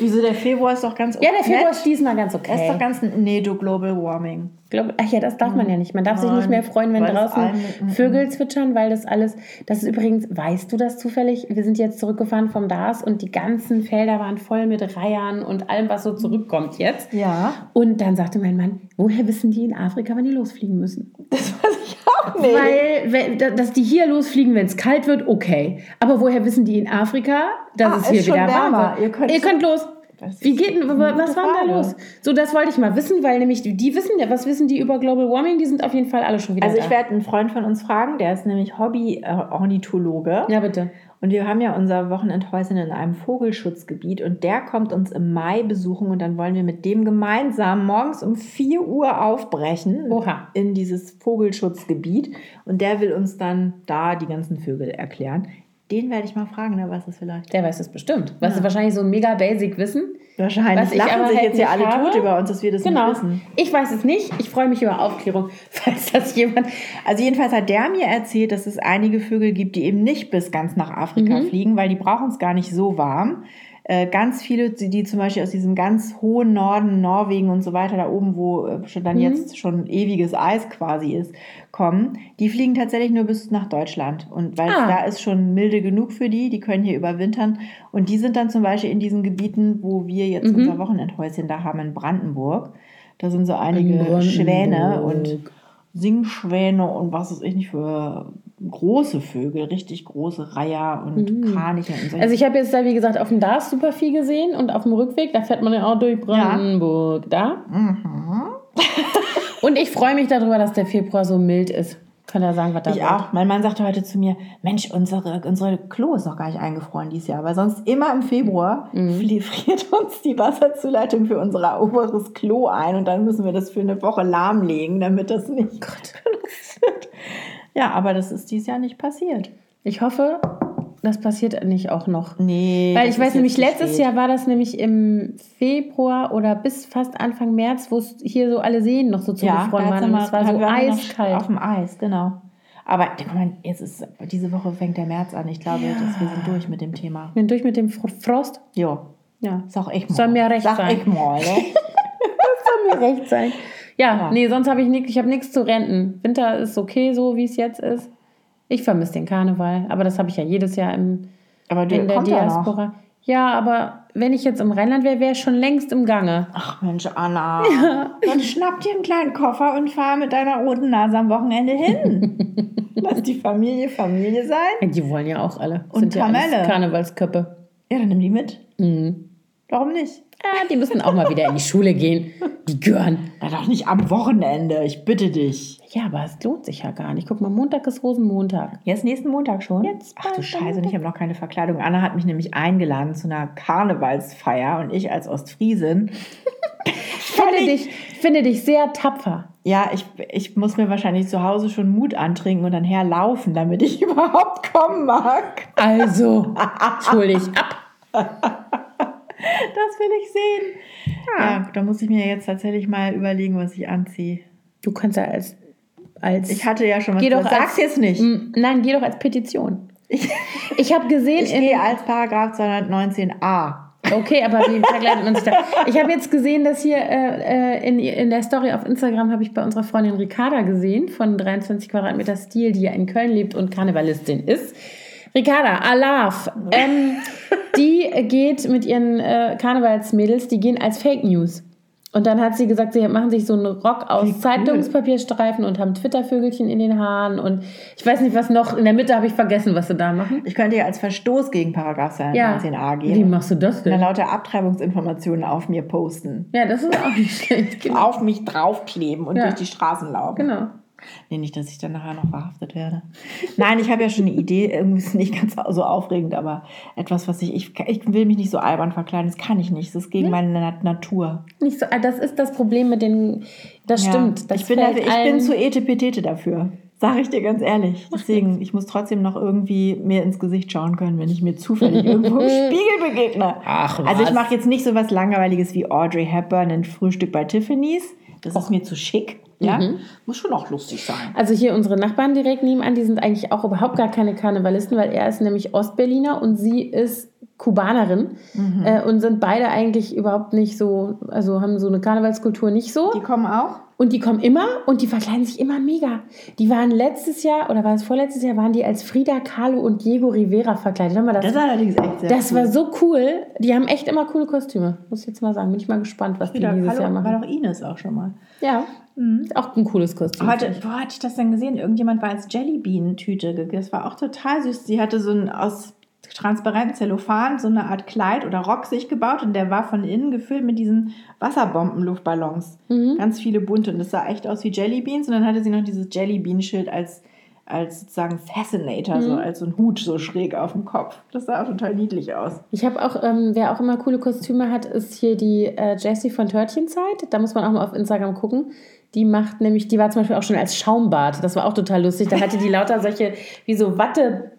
Wieso, der Februar ist doch ganz Ja, der Februar nett. ist diesmal ganz okay. Das ist doch ganz, nee, du Global Warming. Glaub, ach ja, das darf man ja nicht. Man darf sich Nein, nicht mehr freuen, wenn draußen allen- Vögel zwitschern, weil das alles. Das ist übrigens, weißt du das zufällig? Wir sind jetzt zurückgefahren vom DAS und die ganzen Felder waren voll mit Reihern und allem, was so zurückkommt jetzt. Ja. Und dann sagte mein Mann, woher wissen die in Afrika, wann die losfliegen müssen? Das weiß ich auch nicht. Weil, wenn- da- dass die hier losfliegen, wenn es kalt wird, okay. Aber woher wissen die in Afrika, dass Ah, es hier wieder warm wärmer. wird? Ihr könnt- Ihr könnt los. Wie geht denn, was war denn da los? So, das wollte ich mal wissen, weil nämlich die, die wissen ja, was wissen die über Global Warming? Die sind auf jeden Fall alle schon wieder Also ich da. werde einen Freund von uns fragen, der ist nämlich Hobby-Ornithologe. Ja, bitte. Und wir haben ja unser Wochenendhäuschen in einem Vogelschutzgebiet und der kommt uns im Mai besuchen und dann wollen wir mit dem gemeinsam morgens um 4 Uhr aufbrechen Oha. in dieses Vogelschutzgebiet und der will uns dann da die ganzen Vögel erklären. Den werde ich mal fragen, der weiß es vielleicht. Der weiß es bestimmt. Was ist wahrscheinlich so ein mega basic Wissen. Wahrscheinlich. Was Lachen sich halt jetzt ja alle habe. tot über uns, dass wir das Genau. nicht wissen. Ich weiß es nicht. Ich freue mich über Aufklärung, falls das jemand. Also jedenfalls hat der mir erzählt, dass es einige Vögel gibt, die eben nicht bis ganz nach Afrika Mhm. fliegen, weil die brauchen es gar nicht so warm. Äh, ganz viele, die zum Beispiel aus diesem ganz hohen Norden, Norwegen und so weiter, da oben, wo äh, schon Mhm. dann jetzt schon ewiges Eis quasi ist, kommen, die fliegen tatsächlich nur bis nach Deutschland. Und weil Ah. da ist schon milde genug für die, die können hier überwintern. Und die sind dann zum Beispiel in diesen Gebieten, wo wir jetzt Mhm. unser Wochenendhäuschen da haben in Brandenburg. Da sind so einige. Schwäne und Singschwäne und was weiß ich nicht für große Vögel, richtig große Reiher und Kraniche und so. Also ich habe jetzt da, wie gesagt, auf dem Dars super viel gesehen und auf dem Rückweg, da fährt man ja auch durch Brandenburg. Da. Mhm. Und ich freue mich darüber, dass der Februar so mild ist. Kann er sagen, was da ich wird. auch. Mein Mann sagte heute zu mir, Mensch, unsere, unsere Klo ist noch gar nicht eingefroren dieses Jahr, weil sonst immer im Februar Mhm. friert uns die Wasserzuleitung für unser oberes Klo ein und dann müssen wir das für eine Woche lahmlegen, damit das nicht benutzt wird. Ja, aber das ist dieses Jahr nicht passiert. Ich hoffe, das passiert nicht auch noch. Nee. Weil ich weiß nämlich, letztes spät. Jahr war das nämlich im Februar oder bis fast Anfang März, wo es hier so alle Seen noch so ja, zugefroren da waren. immer- es war so wir eiskalt. Auf dem Eis, genau. Aber guck mal, jetzt ist, diese Woche fängt der März an. Ich glaube, dass wir sind durch mit dem Thema. Bin durch mit dem Fro- Frost. Jo, Ja. sag ich mal. Soll mir recht sag sein. ich mal, ne? Soll mir recht sein. Ja, Ja. nee, sonst habe ich nichts, ich habe nichts zu renten. Winter ist okay, so wie es jetzt ist. Ich vermisse den Karneval, aber das habe ich ja jedes Jahr im, Aber du in der ja. Diaspora. Ja, aber wenn ich jetzt im Rheinland wäre, wäre ich schon längst im Gange. Ach Mensch, Anna. Dann schnapp dir einen kleinen Koffer und fahr mit deiner roten Nase am Wochenende hin. Lass die Familie Familie sein. Die wollen ja auch alle. Und Sind ja Kamelle. Karnevalsköppe. Ja, dann nimm die mit. Mhm. Warum nicht? Die müssen auch mal wieder in die Schule gehen. Die gehören. Na doch nicht am Wochenende, ich bitte dich. Ja, aber es lohnt sich ja gar nicht. Guck mal, Montag ist Rosenmontag. Jetzt nächsten Montag schon? Jetzt Ach du Scheiße, und ich habe noch keine Verkleidung. Anna hat mich nämlich eingeladen zu einer Karnevalsfeier und ich als Ostfriesin. Finde dich, finde dich sehr tapfer. Ja, ich, ich muss mir wahrscheinlich zu Hause schon Mut antrinken und dann herlaufen, damit ich überhaupt kommen mag. Also, dich ab. Das will ich sehen. Ja, da muss ich mir jetzt tatsächlich mal überlegen, was ich anziehe. Du kannst ja als. als Ich hatte ja schon was Geh doch als- Sag's jetzt nicht. Nein, geh doch als Petition. Ich habe gesehen, Ich in, gehe als Paragraph 219a. Okay, aber wie verkleidet man sich da? Ich habe jetzt gesehen, dass hier äh, äh, in, in der Story auf Instagram habe ich bei unserer Freundin Ricarda gesehen von 23 Quadratmeter Stil, die ja in Köln lebt und Karnevalistin ist. Ricarda, Alaf, ähm, die geht mit ihren äh, Karnevalsmädels, die gehen als Fake News. Und dann hat sie gesagt, sie machen sich so einen Rock aus cool. Zeitungspapierstreifen und haben Twittervögelchen in den Haaren und ich weiß nicht was noch. In der Mitte habe ich vergessen, was sie da machen. Ich könnte ja als Verstoß gegen Paragraph Ja. 219a Wie gehen. machst du das Und dann denn? lauter Abtreibungsinformationen auf mir posten. Ja, das ist auch nicht schlecht. Genau. Auf mich draufkleben und Ja. durch die Straßen laufen. genau. Nee, nicht, dass ich dann nachher noch verhaftet werde. Nein, ich habe ja schon eine Idee. Irgendwie ist nicht ganz so aufregend, aber etwas, was ich, ich. Ich will mich nicht so albern verkleiden. Das kann ich nicht. Das ist gegen meine Na- Natur. Nicht so, ah, das ist das Problem mit den. Das stimmt. Das ich bin, dafür, ich bin zu etepetete dafür. Sag ich dir ganz ehrlich. Deswegen, ich muss trotzdem noch irgendwie mir ins Gesicht schauen können, wenn ich mir zufällig irgendwo im Spiegel begegne. Ach, Also ich was? mache jetzt nicht so was Langweiliges wie Audrey Hepburn ein Frühstück bei Tiffany's. Das ist mir zu schick. Ja? Mhm. Muss schon auch lustig sein. Also hier unsere Nachbarn direkt nebenan, die sind eigentlich auch überhaupt gar keine Karnevalisten, weil er ist nämlich Ostberliner und sie ist Kubanerin Mhm. äh, und sind beide eigentlich überhaupt nicht so, also haben so eine Karnevalskultur nicht so. Die kommen auch? Und die kommen immer und die verkleiden sich immer mega. Die waren letztes Jahr oder war es vorletztes Jahr, waren die als Frida Kahlo und Diego Rivera verkleidet. Das? Das ist allerdings echt sehr Das cool. war so cool. Die haben echt immer coole Kostüme. Muss ich jetzt mal sagen. Bin ich mal gespannt, was die Frida dieses Jahr Kahlo machen. war doch Ines auch schon mal. Ja, ist auch ein cooles Kostüm. Heute, wo hatte ich das denn gesehen? Irgendjemand war als Jellybean-Tüte gegessen. Das war auch total süß. Sie hatte so ein aus transparentem Zellophan so eine Art Kleid oder Rock sich gebaut und der war von innen gefüllt mit diesen Wasserbomben-Luftballons. Mhm. Ganz viele bunte und das sah echt aus wie Jellybeans und dann hatte sie noch dieses Jellybean-Schild als, als sozusagen Fascinator, Mhm. so als so ein Hut so schräg auf dem Kopf. Das sah auch total niedlich aus. Ich habe auch, ähm, wer auch immer coole Kostüme hat, ist hier die äh, Jessie von Törtchenzeit. Da muss man auch mal auf Instagram gucken. Die macht nämlich, die war zum Beispiel auch schon als Schaumbad. Das war auch total lustig. Da hatte die lauter solche, wie so Wattebänder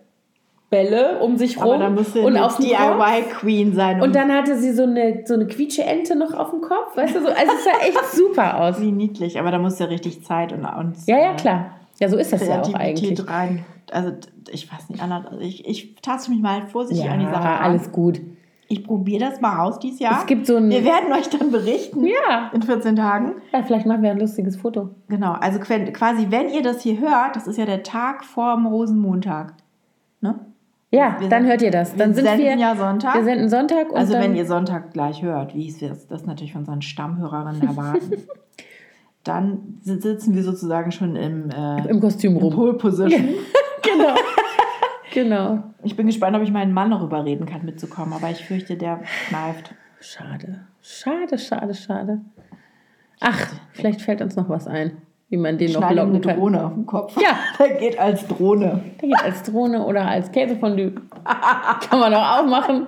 Bälle um sich rum Aber da musst du und auf dem Kopf. DIY-Queen sein. Und dann hatte sie so eine, so eine Quietsche-Ente noch auf dem Kopf, weißt du, so, also es sah echt super aus. wie niedlich. Aber da musst du ja richtig Zeit und, und Ja, ja, äh, klar. Ja, so ist das ja auch eigentlich. rein. Also ich weiß nicht, Anna, also ich, ich taste mich mal vorsichtig an die Sache Ja, alles gut. Ich probiere das mal aus dieses Jahr. Es gibt so ein. Wir werden euch dann berichten Ja. in 14 Tagen. ja, vielleicht machen wir ein lustiges Foto. Genau, also qu- quasi, wenn ihr das hier hört, das ist ja der Tag vor dem Rosenmontag. Ne? Ja, Wir dann sind- hört ihr das. Dann wir sind senden wir. ja Sonntag. Wir senden Sonntag und also wenn ihr Sonntag gleich hört, wie es wir das natürlich von unseren Stammhörerinnen erwarten, dann si- sitzen wir sozusagen schon im, äh, im Kostüm rum. Pole Position. Genau. genau. Ich bin gespannt, ob ich meinen Mann noch überreden kann, mitzukommen, aber ich fürchte, der kneift. Schade. Schade, schade, schade. Ach, vielleicht fällt uns noch was ein, wie man den noch Schneide eine locken kann. Drohne auf den Kopf. Ja. Der geht als Drohne. Der geht als Drohne oder als Käsefondue. Kann man auch aufmachen.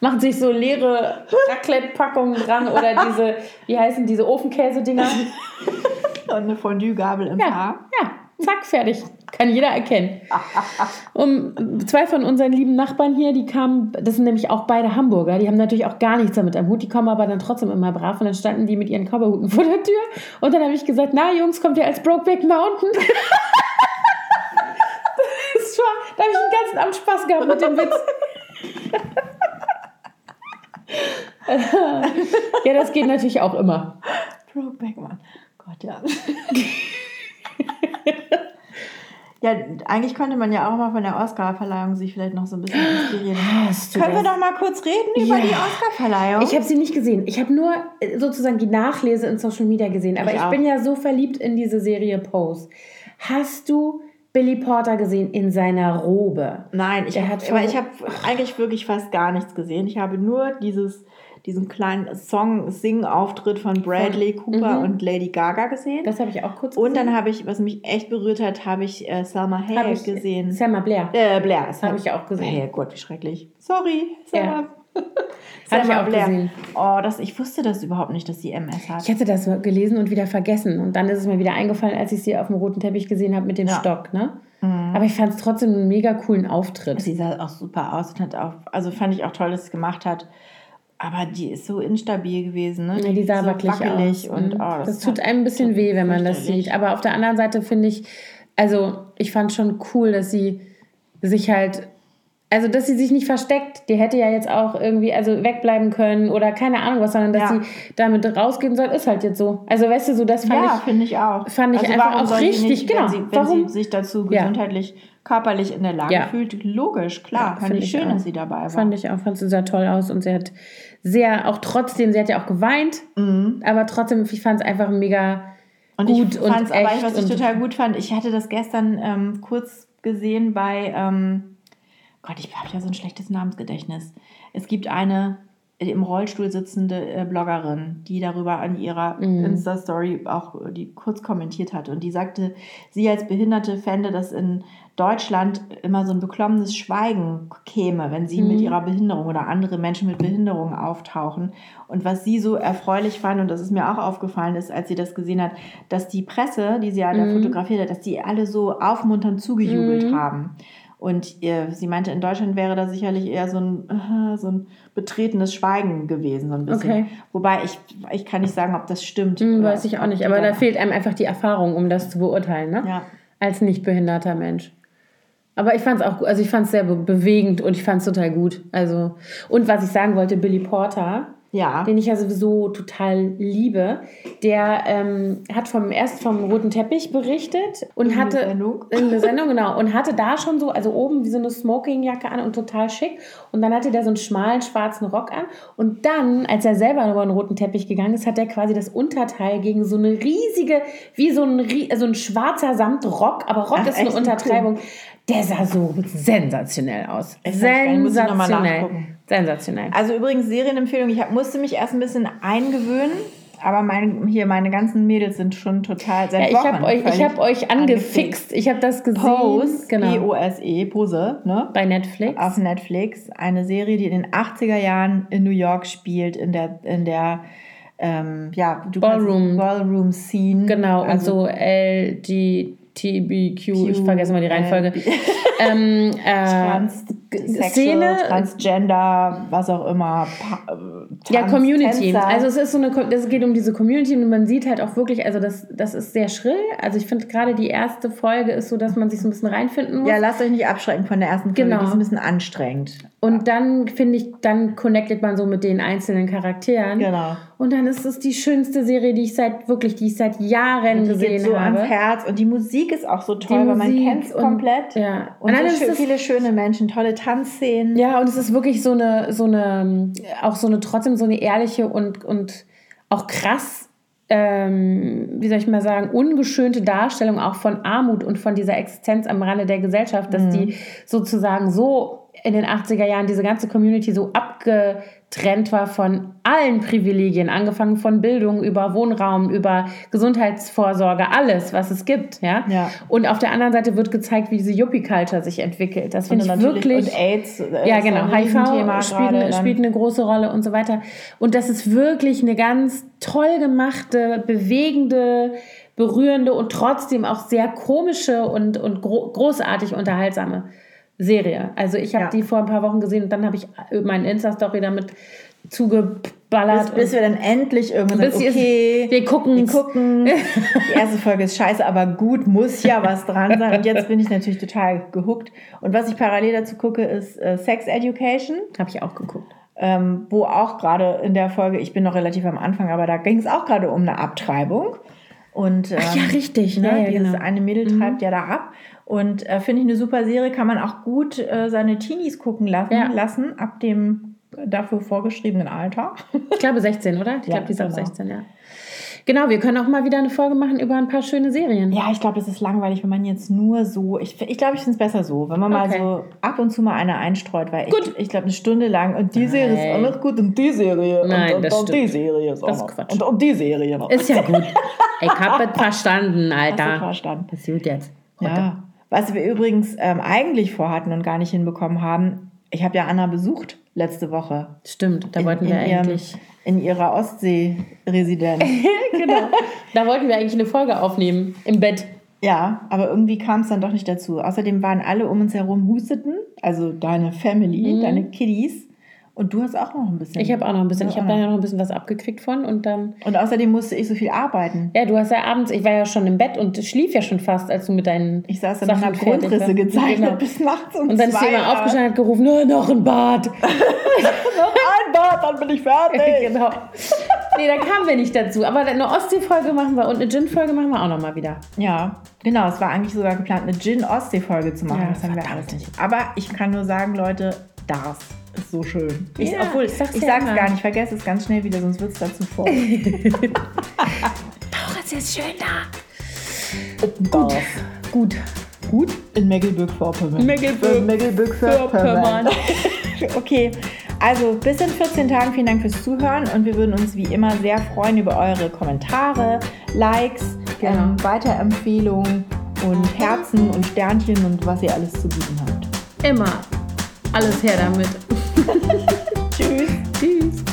Macht sich so leere Raclette-Packungen dran oder diese, wie heißen diese Ofenkäse-Dinger. Und eine Fondue-Gabel im Ja, Haar. ja, zack, fertig. Kann jeder erkennen. Um, zwei von unseren lieben Nachbarn hier, die kamen, das sind nämlich auch beide Hamburger, die haben natürlich auch gar nichts damit am Hut, die kommen aber dann trotzdem immer brav und dann standen die mit ihren Cowboyhuten vor der Tür und dann habe ich gesagt, na Jungs, kommt ihr als Brokeback Mountain? das war, da habe ich den ganzen Abend Spaß gehabt mit dem Witz. ja, das geht natürlich auch immer. Brokeback Mountain. Gott, ja. ja, eigentlich könnte man ja auch mal von der Oscar-Verleihung sich vielleicht noch so ein bisschen inspirieren. Können wir das? doch mal kurz reden über Ja. die Oscar-Verleihung? Ich habe sie nicht gesehen. Ich habe nur äh, sozusagen die Nachlese in Social Media gesehen. Aber Ich ich, bin ja so verliebt in diese Serie Pose. Hast du Billy Porter gesehen in seiner Robe? Nein, ich habe habe eigentlich wirklich fast gar nichts gesehen. Ich habe nur dieses, diesen kleinen Song-Sing-Auftritt von Bradley Cooper Mhm. und Lady Gaga gesehen. Das habe ich auch kurz und gesehen. dann habe ich, was mich echt berührt hat, habe ich äh, Selma Hayek ich gesehen. Selma Blair. Äh, Blair. Habe ich auch gesehen. Hey, Gott, wie schrecklich. Sorry, Selma. Hatte ich auch gesehen. Oh, das, ich wusste das überhaupt nicht, dass sie MS hat. Ich hatte das gelesen und wieder vergessen. Und dann ist es mir wieder eingefallen, als ich sie auf dem roten Teppich gesehen habe mit dem Ja. Stock. Ne? Mhm. Aber ich fand es trotzdem einen mega coolen Auftritt. Sie sah auch super aus und hat auch, also fand ich auch toll, dass sie es gemacht hat. Aber die ist so instabil gewesen, ne? Ja, die sah so wirklich wackelig aus. und Mhm. oh, das, tut hat- einem ein bisschen weh, wenn man das sieht. Aber auf der anderen Seite finde ich, also ich fand schon cool, dass sie sich halt, also dass sie sich nicht versteckt. Die hätte ja jetzt auch irgendwie, also wegbleiben können oder keine Ahnung was, sondern dass Ja. sie damit rausgehen soll, ist halt jetzt so. Also weißt du, so das fand Ja, ich. finde ich auch. Also fand ich einfach warum auch richtig, nicht, genau. Wenn, sie, wenn Warum? sie sich dazu Ja. gesundheitlich, körperlich in der Lage Ja. fühlt, logisch, klar. fand finde ich schön, auch. dass sie dabei war. Fand ich auch, fand sie sehr toll aus und sie hat sehr, auch trotzdem, sie hat ja auch geweint, Mhm. aber trotzdem, ich fand es einfach mega Und gut ich und fand es aber, echt was ich und- total gut fand, ich hatte das gestern ähm, kurz gesehen bei, ähm, Gott, ich habe ja so ein schlechtes Namensgedächtnis. Es gibt eine im Rollstuhl sitzende äh, Bloggerin, die darüber an ihrer Mhm. Insta-Story auch äh, die kurz kommentiert hat. Und die sagte, sie als Behinderte fände, dass in Deutschland immer so ein beklommenes Schweigen käme, wenn sie Mhm. mit ihrer Behinderung oder andere Menschen mit Behinderung auftauchen. Und was sie so erfreulich fand, und das ist mir auch aufgefallen ist, als sie das gesehen hat, dass die Presse, die sie ja da Mhm. fotografiert hat, dass die alle so aufmunternd zugejubelt Mhm. haben. Und äh, sie meinte, in Deutschland wäre da sicherlich eher so ein, so ein betretenes Schweigen gewesen, so ein bisschen. Okay. Wobei ich, ich kann nicht sagen, ob das stimmt. Hm, weiß ich auch nicht, aber da fehlt einem einfach die Erfahrung, um das zu beurteilen, ne? Ja. Als nicht behinderter Mensch. Aber ich fand es auch, also ich fand es sehr be bewegend und ich fand es total gut. Also, und was ich sagen wollte, Billy Porter, Ja. den ich ja sowieso total liebe, der ähm, hat vom erst vom roten Teppich berichtet und In der hatte Sendung? in der Sendung genau und hatte da schon so also oben wie so eine Smokingjacke an und total schick und dann hatte der so einen schmalen schwarzen Rock an und dann als er selber über den roten Teppich gegangen ist, hat er quasi das Unterteil gegen so eine riesige wie so ein rie- so ein schwarzer Samtrock, aber Rock Ach, ist eine? Untertreibung. Der sah so sensationell aus. Ich Sensationell. Sensationell. Also übrigens Serienempfehlung, ich hab, musste mich erst ein bisschen eingewöhnen, aber mein, hier meine ganzen Mädels sind schon total seit Ja, ich habe euch, ich hab euch angefixt. Ich habe das gesehen. Pose, genau. P-O-S-E, Pose, ne? Bei Netflix. auf Netflix. Eine Serie, die in den 80er Jahren in New York spielt, in der, in der ähm, ja, du Ballroom. Ballroom Scene. Genau, und Also- so LG, TBQ, ich vergesse mal die Reihenfolge. ähm, äh, Trans Szene, Transgender, was auch immer. Tanz, ja, Community. Tänzer. Also es ist so eine, es geht um diese Community und man sieht halt auch wirklich, also das, das ist sehr schrill. Also ich finde gerade die erste Folge ist so, dass man sich so ein bisschen reinfinden muss. Ja, lasst euch nicht abschrecken von der ersten Folge. Genau. Die ist ein bisschen anstrengend. Und dann finde ich, dann connectet man so mit den einzelnen Charakteren. Genau. Und dann ist es die schönste Serie, die ich seit wirklich, die ich seit Jahren die gesehen geht so habe. ans Herz und die Musik ist auch so toll, weil man kennt es komplett. Ja. Und, und so viele schöne Menschen, tolle Tanzszenen. Ja, und es ist wirklich so eine, so eine, auch so eine, trotzdem so eine ehrliche und, und auch krass, ähm, wie soll ich mal sagen, ungeschönte Darstellung auch von Armut und von dieser Existenz am Rande der Gesellschaft, dass mhm. die sozusagen so in den 80er Jahren diese ganze Community so abgetrennt war von allen Privilegien, angefangen von Bildung über Wohnraum, über Gesundheitsvorsorge, alles, was es gibt, ja. ja. Und auf der anderen Seite wird gezeigt, wie diese Yuppie-Culture sich entwickelt. Das finde ich wirklich. Und AIDS. Äh, ja, genau. HIV spielt eine, spielt eine große Rolle und so weiter. Und das ist wirklich eine ganz toll gemachte, bewegende, berührende und trotzdem auch sehr komische und, und gro großartig unterhaltsame Serie. Also ich habe ja. die vor ein paar Wochen gesehen und dann habe ich meinen Insta-Story damit zugeballert. Bis, bis wir dann endlich irgendwann sagen, okay, wir gucken. Wir gucken. Die erste Folge ist scheiße, aber gut, muss ja was dran sein. Und jetzt bin ich natürlich total gehuckt. Und was ich parallel dazu gucke, ist äh, Sex Education. Habe ich auch geguckt. Ähm, wo auch gerade in der Folge, ich bin noch relativ am Anfang, aber da ging es auch gerade um eine Abtreibung. Und, ähm, Ach ja, richtig. Ne, ja, ja, dieses genau. eine Mädel treibt mhm. ja da ab. Und äh, finde ich eine super Serie, kann man auch gut äh, seine Teenies gucken lassen, ja. lassen, ab dem dafür vorgeschriebenen Alter. Ich glaube 16, oder? Ich ja, glaube, die ist genau. ab 16, ja. Genau, wir können auch mal wieder eine Folge machen über ein paar schöne Serien. Ja, ich glaube, es ist langweilig, wenn man jetzt nur so. Ich, ich glaube, ich finde es besser so, wenn man okay. mal so ab und zu mal eine einstreut, weil gut. ich, ich glaube, eine Stunde lang und die Nein. Serie ist auch noch gut und die Serie Nein, und, und, und die Serie ist auch das noch. Quatsch. Und, und die Serie noch. Ist ja gut. Ich habe es verstanden, Alter. Hast du verstanden. Das ist gut jetzt. Heute. Ja. Was wir übrigens ähm, eigentlich vorhatten und gar nicht hinbekommen haben, ich habe ja Anna besucht letzte Woche. Stimmt, da wollten in, wir in eigentlich. Ihrem, in ihrer Ostsee-Residenz. genau. Da wollten wir eigentlich eine Folge aufnehmen im Bett. Ja, aber irgendwie kam es dann doch nicht dazu. Außerdem waren alle um uns herum husteten, also deine Family, mhm. deine Kiddies. Und du hast auch noch ein bisschen. Ich habe auch noch ein bisschen. Ich habe da ja noch ein bisschen was abgekriegt von und dann. Und außerdem musste ich so viel arbeiten. Ja, du hast ja abends, ich war ja schon im Bett und schlief ja schon fast, als du mit deinen. Ich saß dann habe Grundrisse gezeichnet genau. bis nachts um Und dann ist jemand aufgestanden und hat gerufen, no, noch ein Bad. noch ein Bad, dann bin ich fertig. genau. Nee, da kamen wir nicht dazu. Aber eine Ostsee-Folge machen wir und eine Gin-Folge machen wir auch nochmal wieder. Ja, genau. Es war eigentlich sogar geplant, eine Gin-Ostsee-Folge zu machen. Ja, das haben wir alles nicht. Aber ich kann nur sagen, Leute, das ist so schön. Ich, ja, obwohl, ich sag's, ich ja sag's gar nicht, vergesse es ganz schnell wieder, sonst wird es dazu vor. Bauch ist schön da. Gut. Gut. Gut? In Mecklenburg-Vorpommern. Mecklenburg-Vorpommern. Mecklenburg okay, also bis in 14 Tagen vielen Dank fürs Zuhören und wir würden uns wie immer sehr freuen über eure Kommentare, Likes, genau. ähm, Weiterempfehlungen und Herzen und Sternchen und was ihr alles zu bieten habt. Immer alles her damit. Tschüss. Tschüss.